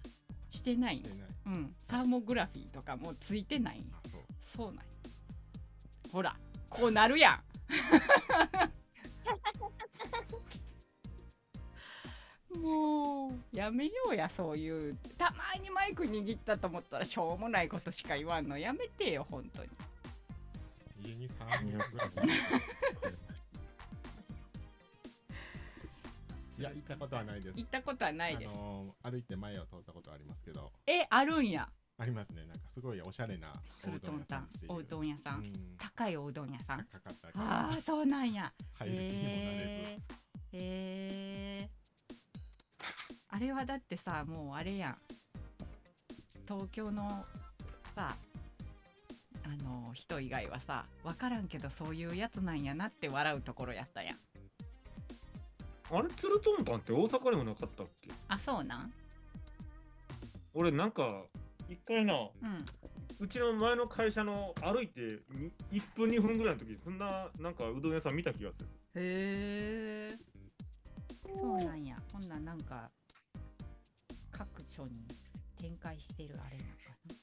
してない。してない。うん。サーモグラフィーとかもついてない。そう。そうなんよほらこうなるやん。もうやめようやそういう。たまにマイク握ったと思ったらしょうもないことしか言わんの。やめてよ本当に。家にサーモグラいや行ったことはないです。行ったことはないです、あのー歩いて前を通ったことはありますけど。えあるんや。ありますね。なんかすごいおしゃれなツルトンさんおうどん屋さん、うん。高いおうどん屋さん。あらあそうなんや。入る気にもなれへえへえあれはだってさもうあれやん。東京のさあの人以外はさ分からんけどそういうやつなんやなって笑うところやったやんあれツルトンタンって大阪にもなかったっけ？あそうなん？俺なんか一回なうん。うちの前の会社の歩いてに1分2分ぐらいの時そんななんかうどん屋さん見た気がする。へえそうなんや。ほんなんなんか各所に展開してるあれなのかな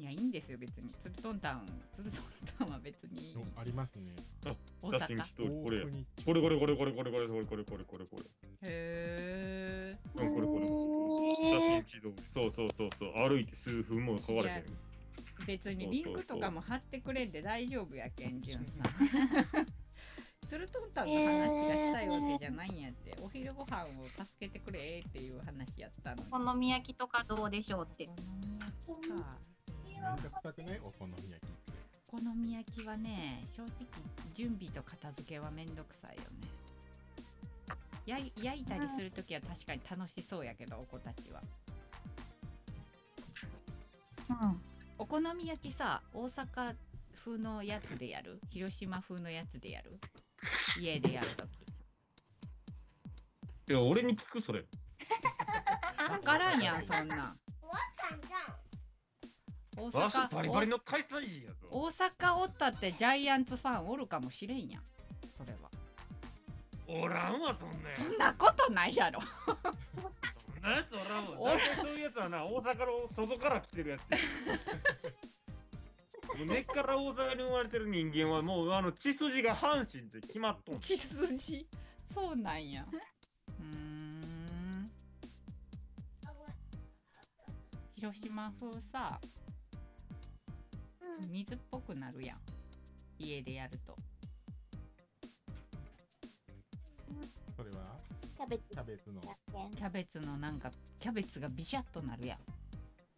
いやいいんですよ別に。ツルトンタンツルトンタンは別に。おありますね。大写真阪これこれこれこれこれこれこれこれこれこれこれこれへえうんこれこれ写真一度そうそうそうそう歩いて数分もかかれへんいや別にリンクとかも貼ってくれんで大丈夫やけんじゅんさんツルトンタンの話がしたいわけじゃないんやって、お昼ご飯を助けてくれっていう話やったのにお好み焼きとかどうでしょうってお好み焼きかめんどくさくないお好み焼きって。お好み焼きはね正直準備と片付けはめんどくさいよね。焼い焼いたりするときは確かに楽しそうやけどお子たちは。うん。お好み焼きさ大阪風のやつでやる？広島風のやつでやる？家でやるときいや俺に聞くそれ。分からんやんそんなん。わかんじゃん大阪バリバリの開催やぞ。大阪おったってジャイアンツファンおるかもしれんやんそれは。おらんわそんなそんなことないやろ。そんなやつおらんおわ大体そういうやつはな大阪の外から来てるやつ 根っから大阪に生まれてる人間はもうあの血筋が阪神って決まっとん。血筋？そうなんや。うん。広島風さ水っぽくなるやん。家でやると。それは？キャベツ。キャベツの。キャベツのなんかキャベツがビシャッとなるやん。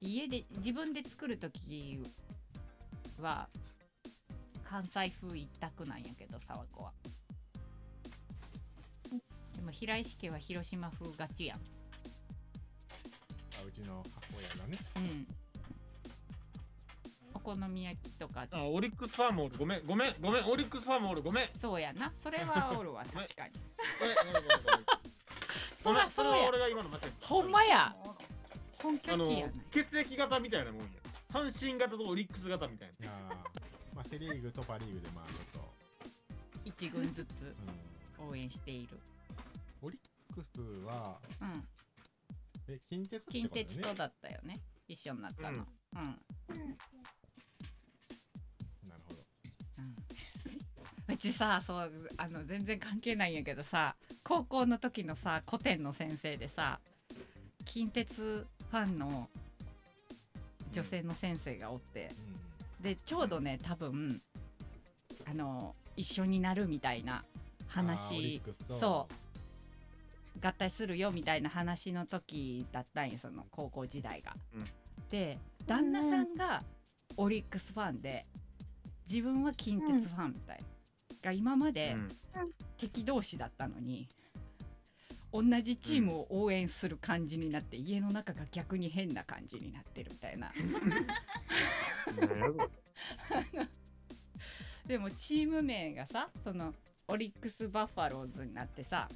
家で自分で作る時は関西風一択なんやけど沢子は。でも平石家は広島風がちやん。あうちの母親がね。うん。お好み焼きとか。あオリックスファンもおる。ごめんごめんごめん。オリックスファンもおる。ごめん。そうやな。それは おるわ確かに。そらそうやそれは俺が今の間違えた。ほんまや。本拠地やない。血液型みたいなもんや。阪神型とオリックス型みたいな。いやーまあセリーグとパリーグでまあちょっと、一軍ずつうん、応援している。オリックスはうん。え近鉄って近ことね。鉄とだったよね。一緒になったの。うん、なうちさそうあの全然関係ないんやけどさ高校の時のさ古典の先生でさ近鉄ファンの女性の先生がおってでちょうどね多分あの一緒になるみたいな話そう。合体するよみたいな話の時だったんよその高校時代が。うん。で旦那さんがオリックスファンで自分は近鉄ファンみたいが今までうん。敵同士だったのに同じチームを応援する感じになって、家の中が逆に変な感じになってるみたいな。でもチーム名がさそのオリックス・バファローズになってさ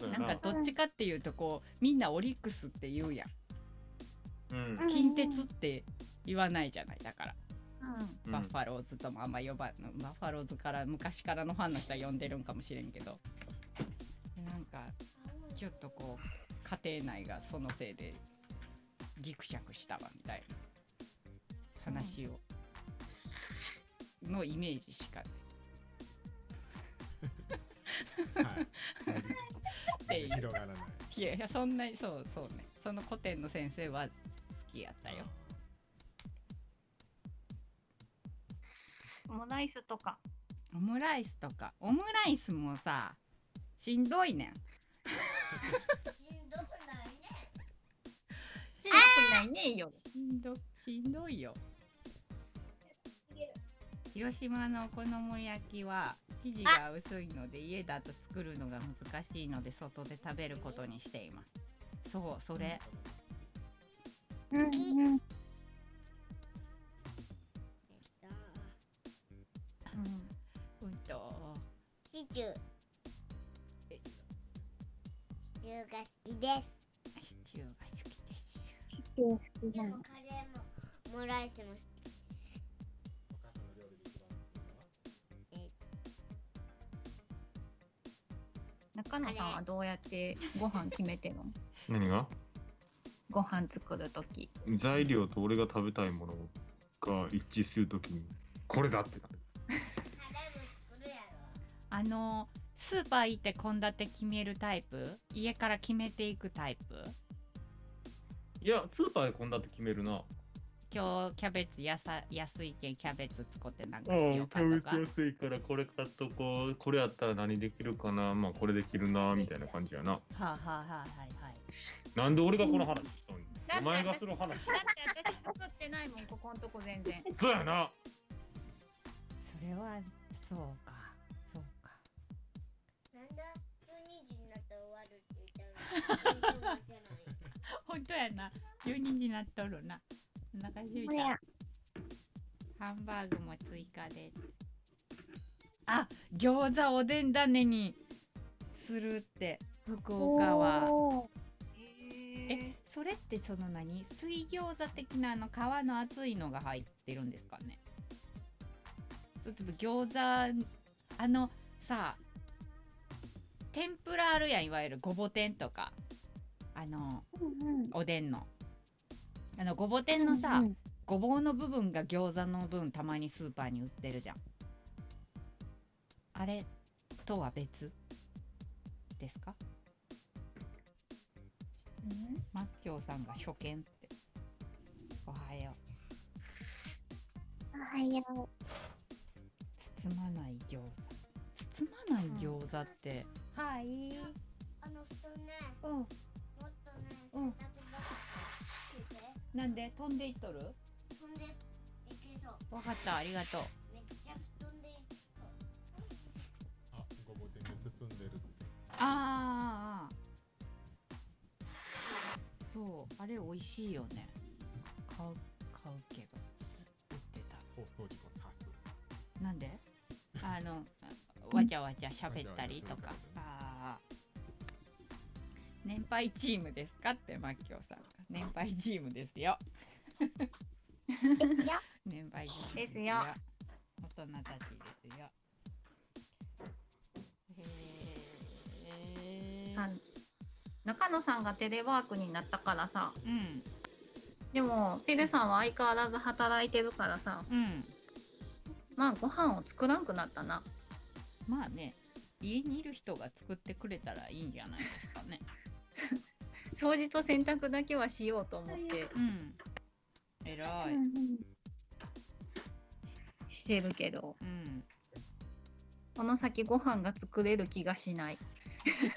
なんかどっちかっていうとこうみんなオリックスって言うやん。うん。近鉄って言わないじゃない。だから、うん。バッファローズともあんま呼ばバッファローズから昔からのファンの人は呼んでるんかもしれんけど。でなんかちょっとこう家庭内がそのせいでギクシャクしたわみたいな話を、のイメージしかない。はい。っていう。広がらない。いやいやそんなにそうそうね。その古典の先生は好きやったよ。オムライスとか。オムライスとか。オムライスもさしんどいねん。しんどくないね。しんどくないねよ。しんど。しんどいよ。広島のお好み焼きは生地が薄いので家だと作るのが難しいので外で食べることにしています。そうそれ。うんうん。うんシチュー。シチューが好きです。シチューが好きですシチュー好きでもカレーもオムライスも好き。中野さんはどうやってご飯決めてるの？何が？ご飯作るとき。材料と俺が食べたいものが一致するときにこれだってなる。あのスーパー行って献立決めるタイプ？家から決めていくタイプ？いやスーパーでこんだって決めるな。今日キャベツやさ安いけんキャベツ使ってなんかうんしようかとか。安いからこれ買っとこう。これやったら何できるかな？まあこれできるなみたいな感じやな。はあ、はあはあはいはい。なんで俺がこの話したんだってお前がする話。だって私作ってないもん、ここんとこ全然。そうやな。それはそう 本当やな。12時になっとるな。お腹空いた。ハンバーグも追加で。あ餃子おでん種にするって。福岡は。えそれってその何？水餃子的なあの皮の厚いのが入ってるんですかね？それとも餃子あのさ天ぷらあるやんいわゆるごぼ天とか。あのうんうん。おでんの。あのごぼ天のさ、うんうん。ごぼうの部分が餃子の分たまにスーパーに売ってるじゃん。あれとは別？ですか？マッキョウさんが初見って。おはよおはようう。包まない餃子。包まない餃子って、はい。あの布団ね、うん。もっとね、うん。なんで？飛んでいっとる？飛んでいけそう。わかった。ありがとう。めっちゃ飛んでい。あごぼ包んでるあーあーあー。そう。あれ美味しいよね。買う買うけど。売ってた放送事故多数。なんで？あのわちゃわちゃ喋ったりとか。年配チームですか。ってマッキョウさんが年配チームですよ。ですよ。年配チームですよ。大人たちですよ。へえさん。中野さんがテレワークになったからさ。うん。でもてるさんは相変わらず働いてるからさ。うん。まあご飯を作らんくなったなまあね家にいる人が作ってくれたらいいんじゃないですかね。掃除と洗濯だけはしようと思って。うん。偉い。うん。うんしてるけど。うん。この先ご飯が作れる気がしない。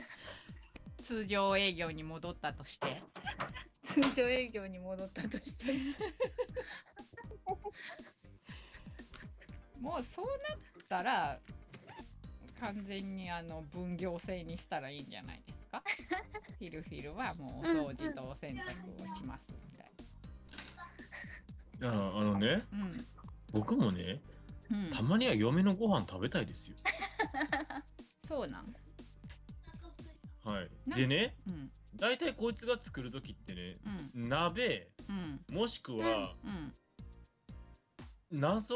通常営業に戻ったとして。通常営業に戻ったとして。もうそうなったら完全にあの分業制にしたらいいんじゃないですか？フィルフィルはもうお掃除とお洗濯をしますみたいああのねな僕もねうん、うん、たまには嫁のご飯食べたいですよ。そうなん？はい。なでねうん。大体こいつが作る時ってねうん。鍋うん。もしくはうん。謎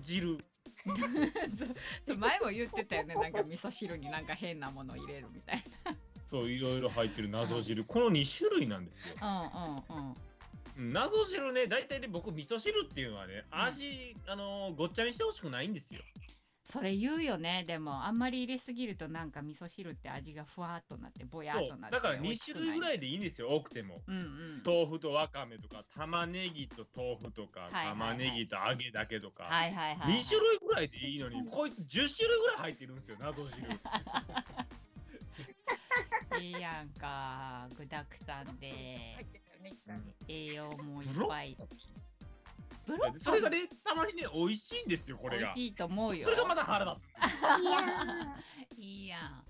汁 前も言ってたよね。なんか味噌汁になんか変なもの入れるみたいそういろいろ入ってる謎汁。この2種類なんですよ。なうんうんうんうん。謎汁ね大体ね僕味噌汁っていうのはね味、あのーごっちゃにしてほしくないんですよそれ言うよね。でもあんまり入れすぎるとなんか味噌汁って味がふわっとなってぼやっとなってだから2種類ぐらいいでいいんですよ多くても。うんうん。豆腐とわかめとか玉ねぎと豆腐とか、はいはいはい。玉ねぎと揚げだけとか、はいはいはい、はい、2種類ぐらいでいいのにこいつ10種類ぐらい入ってるんですよ謎汁 いいやんか具だくさんで。栄養もい。っぱいブロッコリー。それがねたまにね美味しいんですよこれが。美味しいと思うよ。それがまた腹立つ。いやいいやん。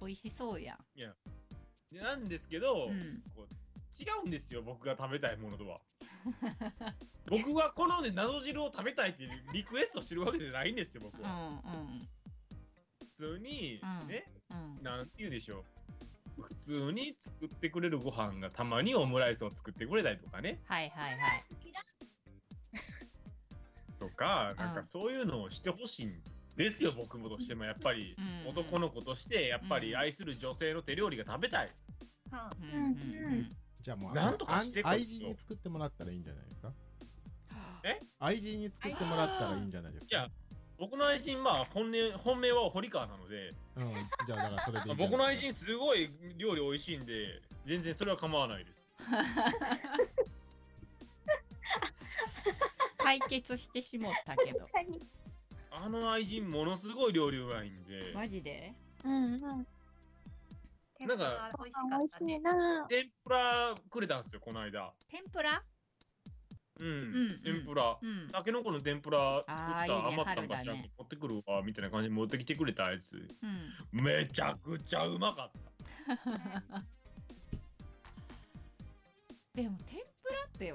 美味しそうやん。なんですけど、うん。こう違うんですよ僕が食べたいものとは。僕はこのね謎汁を食べたいってリクエストしてるわけじゃないんですよ僕うんは、うん普通に、うんねうん。なんて言うでしょう。普通に作ってくれるご飯がたまにオムライスを作ってくれたりとかね。はいはいはいとか、んなんかそういうのをしてほしいんですよ僕もとしても。やっぱりうん。男の子としてやっぱり愛する女性の手料理が食べたい、う。んじゃあもうなんとかして愛人に作ってもらったらいいんじゃないですか？え？愛人に作ってもらったらいいんじゃないですか？いや僕の愛人まあ本音本命は堀川なので。うん、じゃあだからそれで 僕の愛人すごい料理美味しいんで全然それは構わないです 解決してしもったけど。確かに。あの愛人ものすごい料理うまいんで。マジで？うんうん。なんか美味しかったね。な。天ぷらくれたんですよこの間。天ぷら？うん、うん天ぷら。うん。たけのこの天ぷら作あーいいねった余った春だね。柱持ってくるわみたいな感じで持ってきてくれたやつ。うん。めちゃくちゃうまかった。でも天ぷらって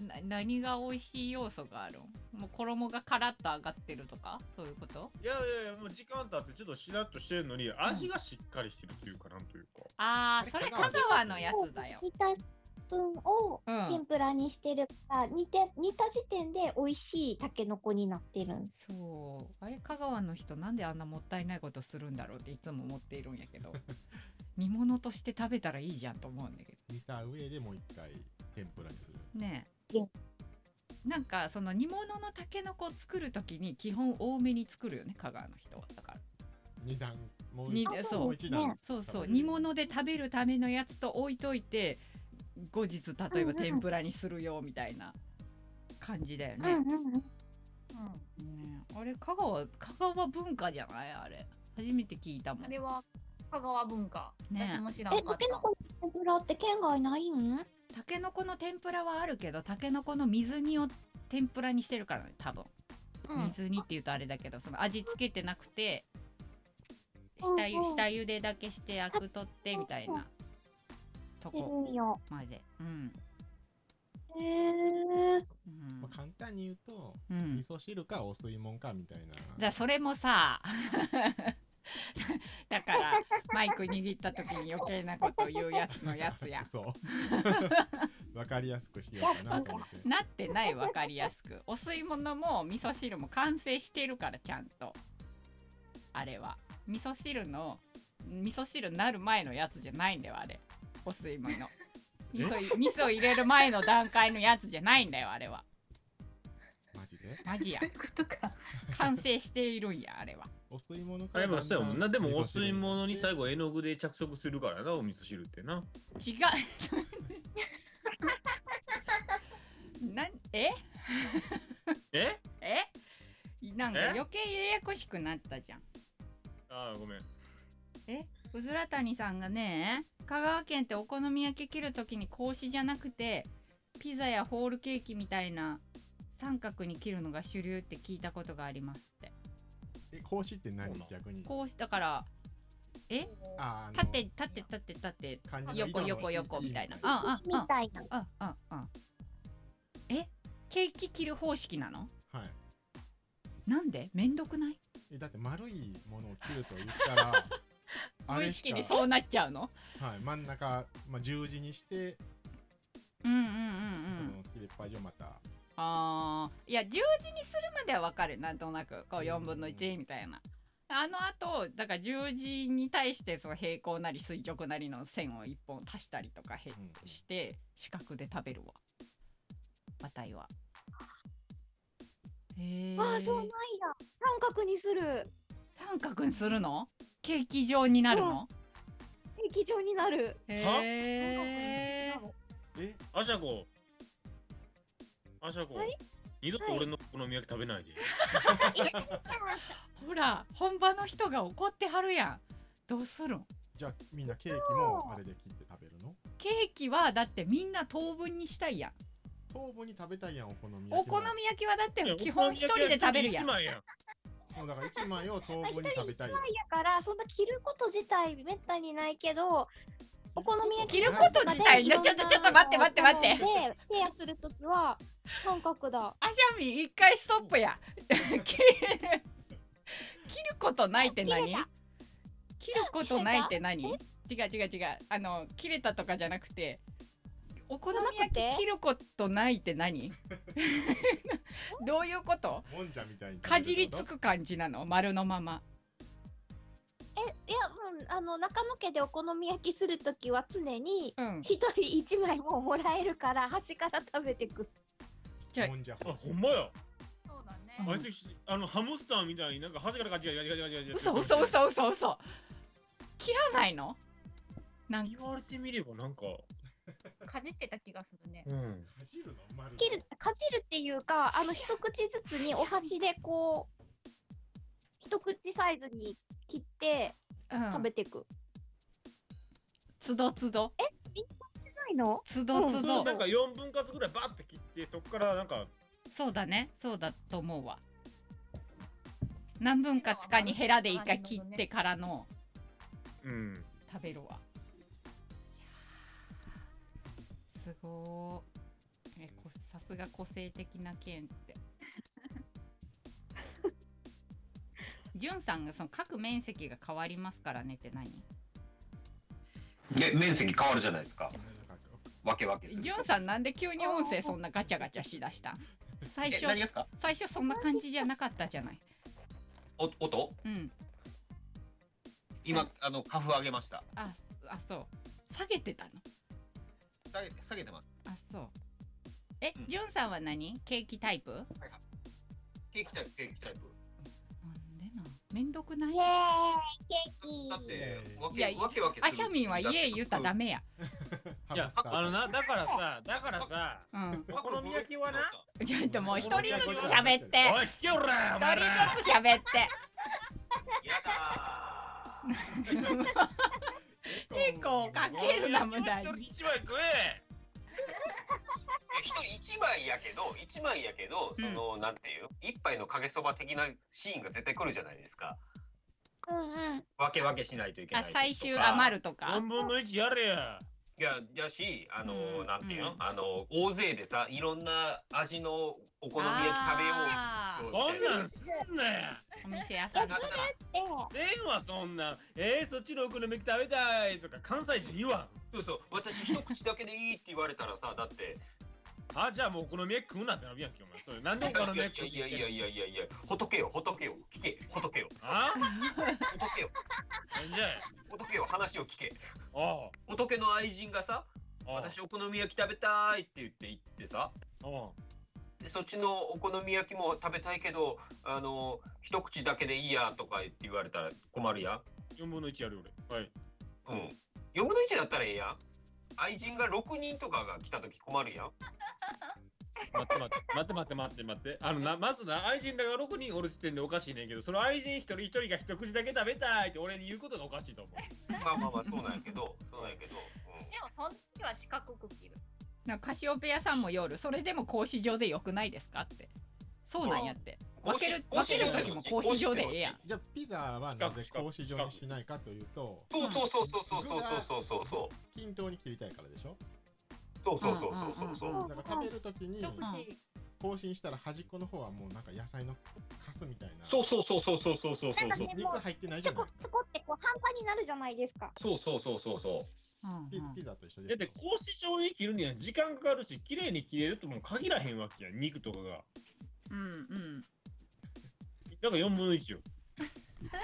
な何が美味しい要素があるん？もう衣がカラッと揚がってるとか？そういうこと？いやいやいやもう時間経ってちょっとしらっとしてるのに味がしっかりしてるというかなんというか、ああそれ香川のやつだよ。煮た分をうん。天ぷらにしてるから、煮て煮た時点で美味しいタケノコになってる。んそう。あれ香川の人なんであんなもったいないことするんだろうっていつも思っているんやけど。煮物として食べたらいいじゃんと思うんだけ煮た上でもう一回天ぷらにする。どねうえなんかその煮物のたけのこを作るときに基本多めに作るよね香川の人は。だから。二段もうそう。もう一段そうそう。煮物で食べるためのやつと置いといて後日例えば天ぷらにするよみたいな感じだよね,、うんうんうん。ね。えあれ香川香川文化じゃない？あれ。初めて聞いたもん。あれは香川文化。ね。私も知らんえ、かった。タケノコの天ぷらって県外ないん？たけのこの天ぷらはあるけどたけのこの水煮を天ぷらにしてるからね多分、うん。水煮って言うとあれだけどその味付けてなくてうん下ゆうん。下茹でだけしてアク取ってみたいなとこ。まで。うん。へえ。うん。まあ、簡単に言うと、うん。味噌汁かお吸い物かみたいな。じゃあそれもさ だからマイク握った時に余計なことを言うやつのやつや。そう。わかりやすくしようかなと思って。なってない分かりやすく。お吸い物も味噌汁も完成してるからちゃんと。あれは。味噌汁の味噌汁になる前のやつじゃないんだよあれ。お吸い物。味噌い味噌入れる前の段階のやつじゃないんだよあれは。マジで？マジや。そういうことか。完成しているんやあれはお吸い物あれもそうやもんな。でもお吸い物に最後後絵の具で着色するからなお味噌汁ってな。違う。なんえ？え？え？なんかえ？余計ややこしくなったじゃん。ああごめん。え？うずら谷さんがね香川県ってお好み焼き切る時に格子じゃなくてピザやホールケーキみたいな三角に切るのが主流って聞いたことがありますって。え格子って何？逆に。こうしだからああの縦縦縦縦漢字の横横横みたいな。糸あみたいな。あああ。え？ケーキ切る方式なの？はい。なんで？めんどくない？えだって丸いものを切ると言ったら あ無意識にそうなっちゃうの？はい、真ん中、まあ、十字にして、うんうんうんうそんの切れっ端をまたあーいや十字にするまでは分かるなんとなくこう4分の1みたいな。あのあとだから十字に対してその平行なり垂直なりの線を1本足したりとかへうんして四角で食べるわ。マタイは。へえ。ああ、そうなんや。三角にする。三角にするの？ケーキ状になるの？液状になる。へ三え。角にえアシャコアシャコ、はい。二度と俺のお好み焼き食べないで、ほら本場の人が怒ってはるやん。どうするん？じゃあみんなケーキもあれで切って食べるの？ケーキはだってみんな等分にしたいやん。等分に食べたいやんお好み焼きお好み焼きはだって基本一人で食べるやん。そうだから1枚を等分に一人一食べたい。やん枚やから、そんな切ること自体めったにないけど。お好み焼き切ること自体ちょちょちょっと待って待って待ってでシェアするときは三角だ。アシャミン一回ストップや。切ることないって何？切れた切ることないって何？違う違う違う。あの切れたとかじゃなくてお好み焼き切ることないって何？どういうこと？かじりつく感じなの？丸のままえ、いや、もう、あの、中野家でお好み焼きするときは常に。うん一人一枚もうもらえるから、端から食べてく。じゃあもんじゃあほんまやそうだね。うんあいつあのハムスターみたいになんか端からガチガチガチガチガチガチ嘘嘘嘘嘘嘘切らないの？なん言われてみればなんかかじってた気がするね。うんかじるの？丸切る、かじるっていうか、あの一口ずつにお箸でこう。一口サイズに切ってうん。食べてく。つどつど。ないの？つどつうん。どなんか4分割ぐらいバッて切ってそこからなんか。そうだね。そうだと思うわ。何分割かにヘラで一回切ってからのうん。食べるわ。すごー。えこさすが個性的な県ってじゅんさんがその各面積が変わりますからねって何？め面積変わるじゃないですか。わけわけじゅんさんなんで急に音声そんなガチャガチャしだした？ん最え初最初そんな感じじゃなかったじゃない？お音？うん。今あのカフ上げました。ああそう。下げてたの？下げ下げてます。あそう。えうん。じゅんさんは何？ケーキタイプ？ケーキタイプケーキタイプめんどくない？イエーイ、ケーキ。だってわけわけわけする。アシャミンは家言ったらダメや。いやあのなだからさだからさうん。お好み焼きはな。ちょっともう一人ずつ喋って。おい聞けおらお前ら一人ずつ喋って。やだー。結構かけるな無駄に。一枚食ええ一人一枚やけど一枚やけど、うん。そのなんていう？一杯のかけそば的なシーンが絶対来るじゃないですか。うんうん。分け分けしないといけないあ時とか。最終余るとか。4分の1やれや。いややしあの、うん。なんていうの、うん。あの大勢でさいろんな味のお好み焼き食べよう。こんなんすんなや。お店屋さん。なったらで、でんわそんなん。えー、そっちのお好み焼き食べたいとか関西人言わん。そうそう。私一口だけでいいって言われたらさだってあじゃあもうお好み焼き食うなってなるやんけお前。それなんでお好みいや焼き食ういやいやいやいやいやほとけよほとけよ。聞け。ほとけよ。あ？ほとけよ。なんじゃい？ほとけよ。話を聞け。あほとけの愛人がさあ私お好み焼き食べたいって言って言ってさでそっちのお好み焼きも食べたいけどあの一口だけでいいやとか言われたら困るやん。4分の1やる俺。はい。うん。4分の1だったらええやん愛人が6人とかが来た時困るやん。待って待って待って待って待って。待ってあのなまずな愛人らが6人おる時点でおかしいねんけどその愛人一人一人が一口だけ食べたいって俺に言うことがおかしいと思う。まあまあまあそうなんやけど そうなんやけど、うん。でもその時は四角く切る。なんかカシオペアさんも夜それでも格子状でよくないですかってそうなんやって。分ける分ける時も格子状でええやん。じゃあピザはなぜ格子状にしないかというとそうそうそうそうそうそうそうそうそう。均等に切りたいからでしょ？そうそうそうそうそうそう。だから食べるときに。更新したら端っこの方はもうなんか野菜のカスみたいな。そうそうそうそうそうそうそうそう。そうなんかね肉入ってないじゃないですか。ちょこってこう半端になるじゃないですか。そうそうそうそうそう。うんピうん。ピザと一緒だって。格子状に切るには時間かかるし、綺麗に切れるとも限らへんわけやん、肉とかが。うんうん だから4分の1よ。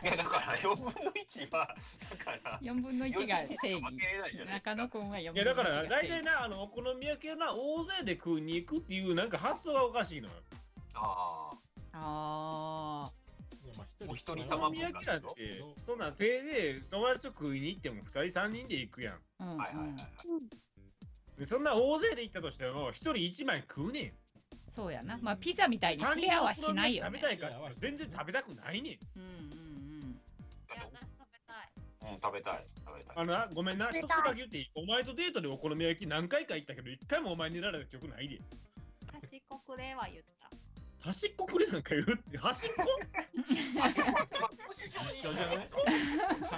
いやだから4分の1はだから4分の1が正4人しか分義中野くんは4分の1いやだから大体な、あのお好み焼きはな、大勢で食いに行くっていうなんか発想がおかしいのよ。ああいやまあお一人お様好み焼きなんて、そんなん手で友達と食いに行っても2人3人で行くやん。はいはいはいはいでそんな大勢で行ったとしても、1人1枚食うねん。そうやな。まあピザみたいにシェアはしないよね。食べたいから全然食べたくないねん。うんうんうん。私食べたい。うん食べたい食べたい。あのな、ごめんな、一つだけ言っていい？お前とデートでお好み焼き何回か行ったけど、一回もお前にやられた記憶ないで。端っこくれは言った。端っこくれなんか言うって、端っこ？端っこ？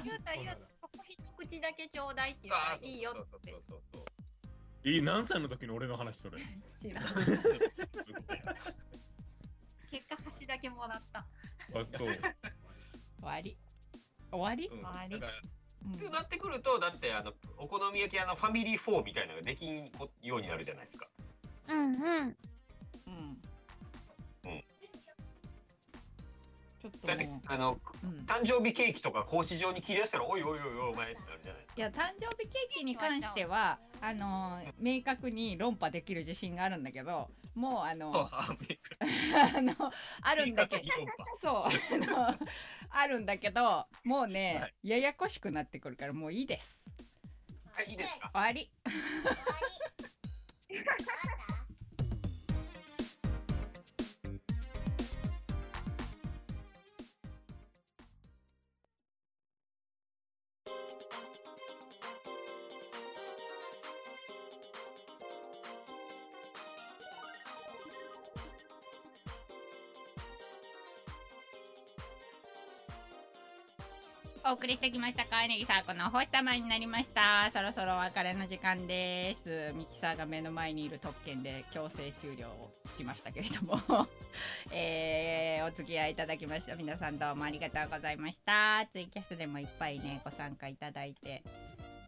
言うた言うた。ここ一口だけちょうだいって言ったらいいよって。そうそうそういい何歳の時の俺の話それ。知らん。結果端だけもらった。あ、そう。終わり終わり、うんありだからうんってなってくるとだってあのお好み焼き屋のファミリー4みたいなのができんようになるじゃないですか。うんうん。うんうんちょっとだってもあのう、うん、誕生日ケーキとか格子状に切り出したらおいおいおいおいお前ってなるじゃないですか。いや誕生日ケーキに関してはあのー明確に論破できる自信があるんだけどもうあの あ あのあるんだけどそうあのあるんだけどもうね、はい。ややこしくなってくるからもういいです。はいいいですか？終わり。終わり お送りしてきました川柳さんこの星様になりました。そろそろお別れの時間です。ミキサーが目の前にいる特権で強制終了しましたけれども。えーお付き合いいただきました。皆さんどうもありがとうございました。ツイキャスでもいっぱいねご参加いただいて。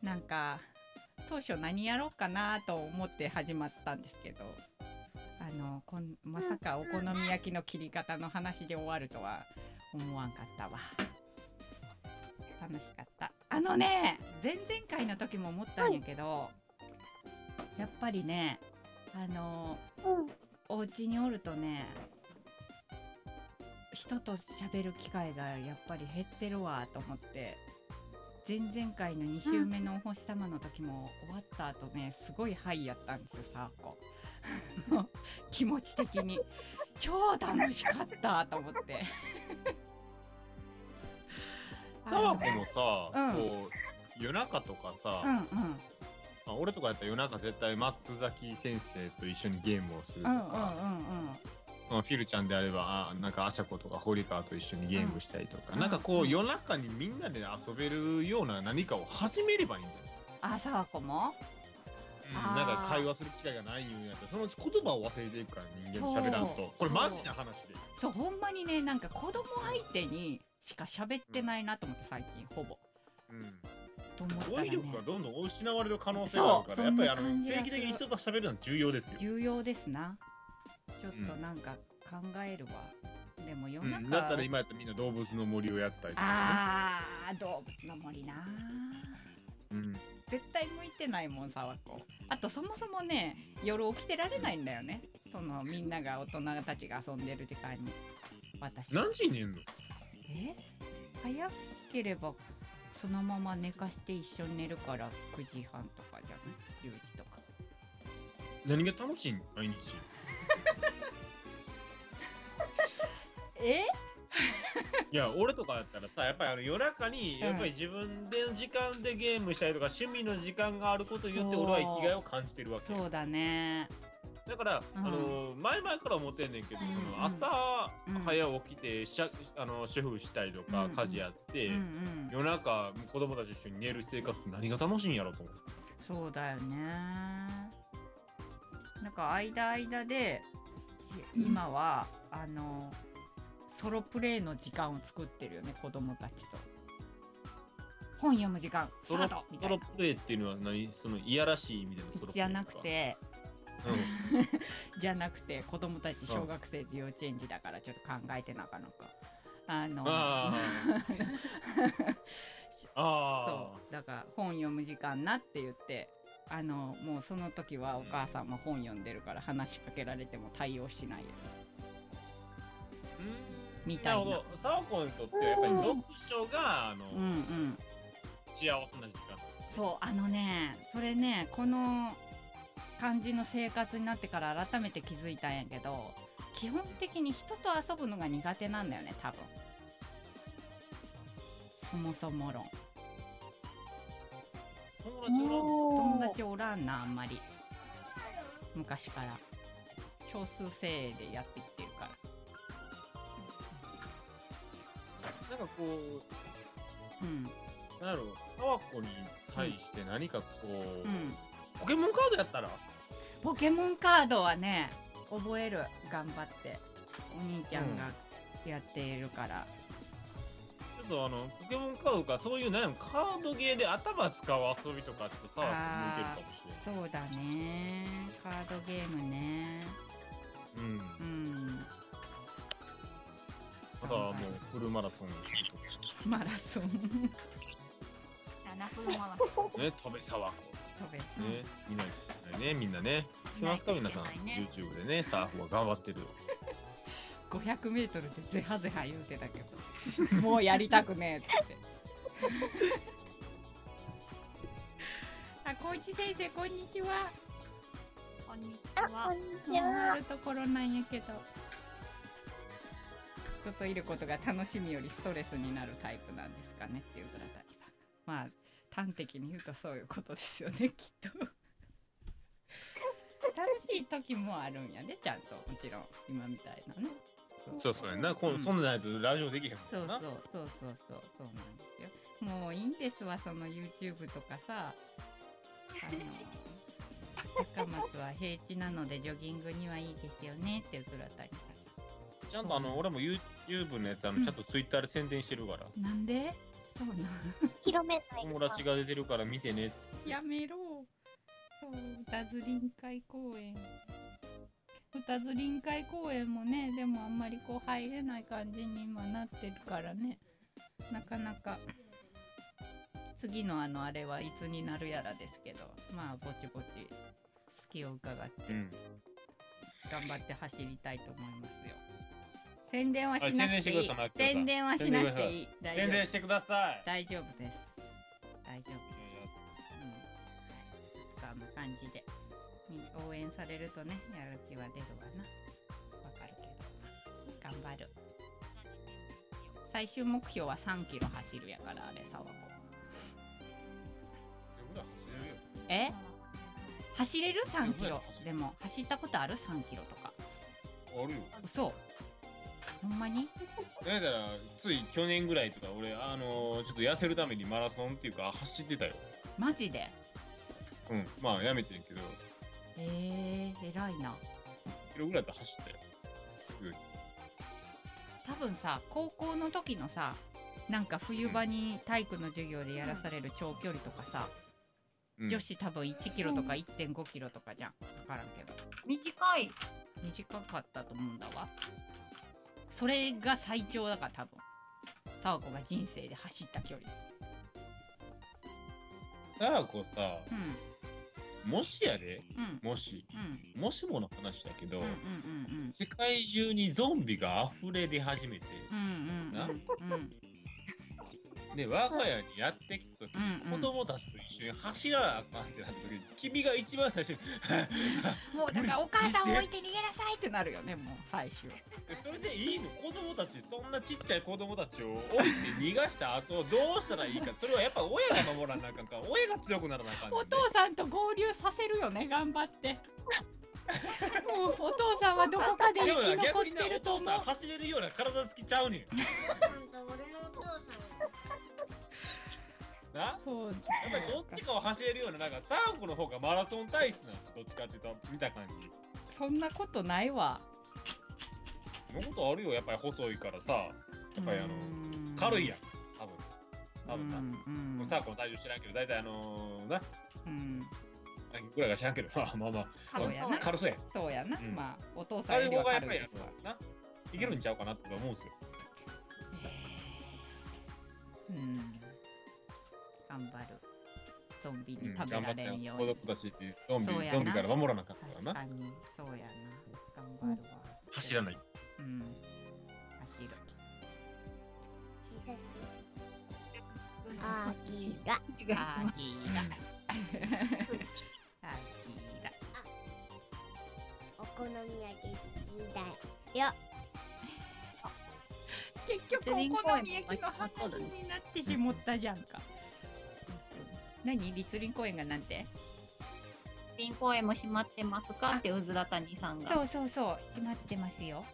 なんか当初何やろうかなと思って始まったんですけど。あのこんまさかお好み焼きの切り方の話で終わるとは思わんかったわ。楽しかった。あのね前々回の時も思ったんやけど、やっぱりねあのうん。お家におるとね人と喋る機会がやっぱり減ってるわと思って前々回の2週目のお星様の時も終わった後ねすごいハイやったんですよサーコ。気持ち的に。超楽しかったと思ってサワコもさ、うん。こう夜中とかさ、うんうん。まあ、俺とかやったら夜中絶対松崎先生と一緒にゲームをするとうんうんうんか、まあ、フィルちゃんであればあなんかアシャコとか堀川と一緒にゲームしたりとか、うんなんかこう、うん夜中にみんなで遊べるような何かを始めればいいんじゃない？あさわこも？うんなんか会話する機会がないんやったらそのうち言葉を忘れていくから人間と喋らんそう。とこれマジな話で。そうほんまにねなんか子供相手にしか喋ってないなと思って最近ほぼ。うん。と思ったらね。語彙力がどんどん失われる可能性があるからやっぱりあの定期的に人と喋るのは重要ですよ、重要ですな。ちょっとなんか考えるわ、でも夜中、うん、だったら今やったらみんな動物の森をやったりとか、ね、あー動物の森な。うん。絶対向いてないもんさわこあとそもそもね夜起きてられないんだよね。そのみんなが大人たちが遊んでる時間に。私何時に寝んの？え？早ければそのまま寝かして一緒に寝るから9時半とかじゃない？10時とか。何が楽しいん？毎日。え？いや俺とかだったらさやっぱりあの夜中にうん。やっぱり自分での時間でゲームしたりとか趣味の時間があることによって俺は生きがいを感じてるわけよ。そうだねだから、うん。あの前々から思ってんねんけど、うん。その朝うん。早起きてしゃあの主婦したりとか、うん。家事やって、夜中子供たちと一緒に寝る生活って何が楽しいんやろと思う。そうだよね。なんか間間でい今はあのソロプレイの時間を作ってるよね子供たちと。本読む時間スタソロート！みたソロいなプレイっていうのは何？そのいやらしい意味でのソロプレイか。じゃなく、てうん、じゃなくて子供たち小学生と幼稚園児だからちょっと考えてなかなか。あのあ あそう。だから本読む時間なって言ってあのもうその時はお母さんも本読んでるから話しかけられても対応しないよ。みたいな。なるほど。サワコにとってはやっぱり読書があの、うんうん。幸せな時間。そうあのねそれねこの感じの生活になってから改めて気づいたんやけど基本的に人と遊ぶのが苦手なんだよね多分。そもそも論。友達おらんなあんまり。昔から。少数精鋭でやってきてるから。なんかこううん。なんやろタワコに対して何かこう、うん。ポケモンカードやったらポケモンカードはね覚える頑張って。お兄ちゃんがやっているから、ちょっとあのポケモンカードかそういうなんカードゲーで頭使う遊びとかちょっとサワコ向いてるかもしれないそうだね。カードゲームね。うん。うん。あとはもうフルマラソンマラソン夏のマラソン。ね、飛べサワコ。飛べね、みんなね、みんなね。しますか、皆さん。YouTube でね、サーフは頑張ってる。500メートルでゼハゼハ言うてたけど もうやりたくねえって あこいち先生こんにちはこんにちあ、こはん。にちはあ。るところなんやけど人といることが楽しみよりストレスになるタイプなんですかねっていう倉谷さんまあ端的に言うとそういうことですよね きっと。楽しい時もあるんやねちゃんと。もちろん今みたいなね。そうそうやな。こうんん。そんなんないとラジオできへんそうそうもんな。そうそうそうそうなんですよ。もういいんですわその YouTube とかさ。あの高松は平地なのでジョギングにはいいですよねっていう倉谷さ。ちゃんとあの、俺も YouTube のやつ、あうん。の、ちゃんと Twitter で宣伝してるから。んなんで？そうなん広めない友達が出てるから見てねっつって。やめろそう歌ず臨海公園。歌ず臨海公園もねでもあんまりこう入れない感じに今なってるからね。なかなか。次のあのあれはいつになるやらですけど。まあぼちぼち好きを伺ってうん。頑張って走りたいと思いますよ宣伝はしはいなくていい。宣伝はしなくていい。宣伝してください。大丈夫です。大丈夫うん。そんな感じで。み応援されるとねやる気は出るわな。わかるけど。頑張る。最終目標は3キロ走るやからあれさわこえ？走れる？3キロ。でも走ったことある？3キロとか。あるよ。嘘ほんまに？だから、つい去年ぐらいとか、俺、あのーちょっと痩せるためにマラソンっていうか、走ってたよ。マジで？うん。まあ、やめてんけど、えー、偉いなキロぐらいだったら走ったよ。すぐ。多分さ高校の時のさなんか冬場に体育の授業でやらされる長距離とかさ、うん女子多分1キロとか1 5キロとかじゃん分からんけど短い。短かったと思うんだわそれが最長だから多分。佐和子が人生で走った距離。さあ、こうさ、うん。もしやで、うん。もし、うん。もしもの話だけど、うんうんうん世界中にゾンビが溢れ出始めて、うんうんうん。な。うんうんで、我が家にやってきた時に、子供たちと一緒に走らなあかんってなった時に、君が一番最初に、もうだからお母さんを置いて逃げなさいってなるよねもう最終。でそれでいいの？子供たち、そんなちっちゃい子供たちを置いて逃がした後、どうしたらいいか、それはやっぱ親が守らなあかんから、親が強くならなあかんね。んおね父さんと合流させるよね頑張って。もうお父さんはどこかで生き残ってると思う。お父さん走れるような体つきちゃうねん。俺のお父さんな。やっそうぱりどっちかを走れるような、なんかサーフの方がマラソン体質なんですよ、どっちかっていうと、見た感じ。そんなことないわそんなことあるよ、やっぱり細いからさ、やっぱりあの、うーん。軽いやん、多分。多分な。うんもうさあこの体重知らんけど、大体あのー、な、うん。ぐらいか知らんけど、まあまあ。まあ、そうやな軽そうやん。そうやな、うん。まあお父さんよりはがやっぱりな、いけるんちゃうかなって思うんですよ。うん頑張る。ゾンビうんに食べ頑張ってられんように、子供たちってゾンビそうやな。ゾンビから守らなかったからな。確かに。そうやな。頑張るわ。走らない。うん。走る。小さすあきがお願いしアますギーラア ギーラ お好み焼き好きだよ。結局お好み焼きの話になってしもったじゃんか。何？立林公園がなんて？林公園も閉まってますか？ってうずら谷さんが。そうそうそう。閉まってますよ。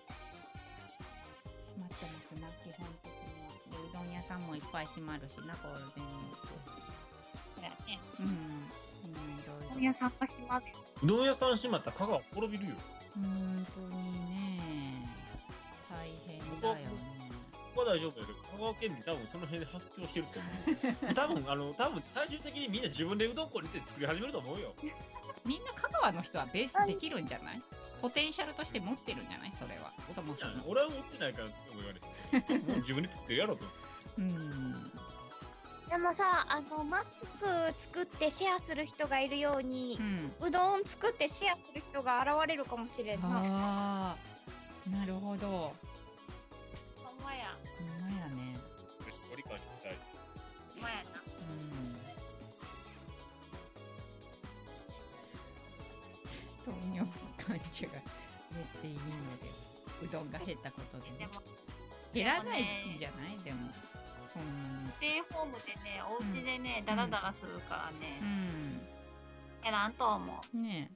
閉まってます。な基本的には。でうどん屋さんもいっぱい閉まるしなゴールデンウィークそうやね。うんうんいろいろ。本屋さんが閉まるよ。うどん屋さん閉まった。ら香川滅びるよ。本当にね。大変だよ。ねここは大丈夫やけど、香川県民多分その辺で発狂してると思う。多分あの多分最終的にみんな自分でうどん粉にして作り始めると思うよ。みんな香川の人はベースできるんじゃない？ポテンシャルとして持ってるんじゃない？それはそもそも俺は持ってないからって言われて。もう自分で作ってるやろと。うんでもさあのマスク作ってシェアする人がいるようにう、んうどん作ってシェアする人が現れるかもしれんなああなるほどほ。んまや糖尿感受が減っていいのでうどんが減ったことでね。でも、減らないんじゃない？でもそんな。ステイホームでね、お家でね、ダラダラするからね、にやらんと思う。うんね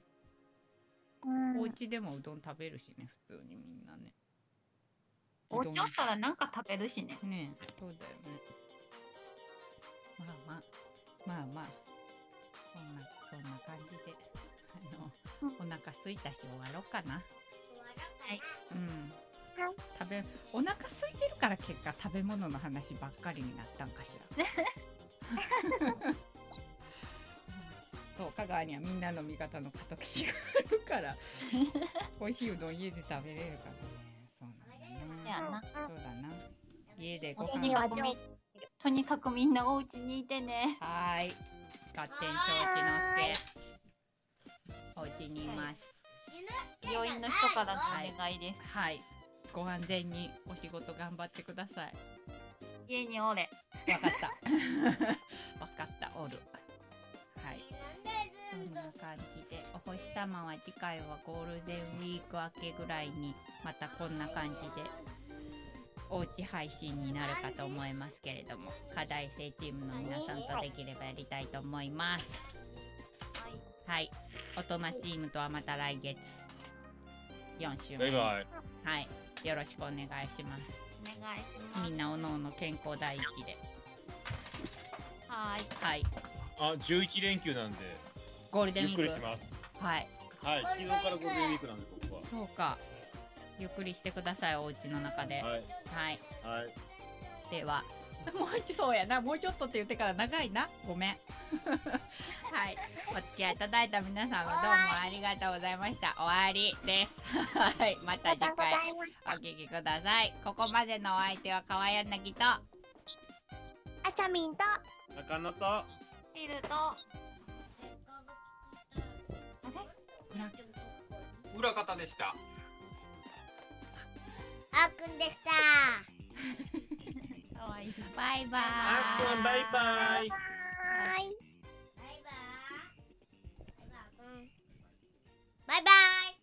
うん。えお家でもうどん食べるしね普通にみんなね。お家おったらなんか食べるしね。ねえそうだよね。まあまあ。まあまあ。そんなそんな感じであの、お腹空いたし終わろうかな。うん。食べお腹空いてるから結果食べ物の話ばっかりになったんかしら。そう香川にはみんなの味方の加藤吉があるから美味しいうどん家で食べれるからね。そうなんだやな。なそうだな。家でごと飯にかくみとにかくみんなお家にいてね。はーい。合点承知の助お家にいます。病院の人からのお願いです。はい。ご安全にお仕事頑張ってください。家におれ。わかった。わかった。おる。はい。そんな感じで。お星様は次回はゴールデンウィーク明けぐらいにまたこんな感じで。おうち配信になるかと思いますけれども課題生チームの皆さんとできればやりたいと思いますはい。はい大人チームとはまた来月。4週目。バイバイ。はい。よろしくお願いします。お願いします。みんなおのおの健康第一で。はーい。はい。あ、11連休なんで、ゴールデンウィーク。ゆっくりします。はい。はい、昨日からゴールデンウィークなんで、僕は。そうか。ゆっくりしてくださいお家の中で。はい、はい。はい。では もうちょそうやな。もうちょっとって言ってから長いな。ごめん。はい。お付き合いいただいた皆さんはどうもありがとうございました。終わりです。はい。また次回お聞きください。ここまでのお相手は川柳と。あさみんと。中野と、ピルと、あれ？裏方でした。あーくんでした。バイバーイあっくんバイバイ。バイバーイ。バイバーイ。バイバーイ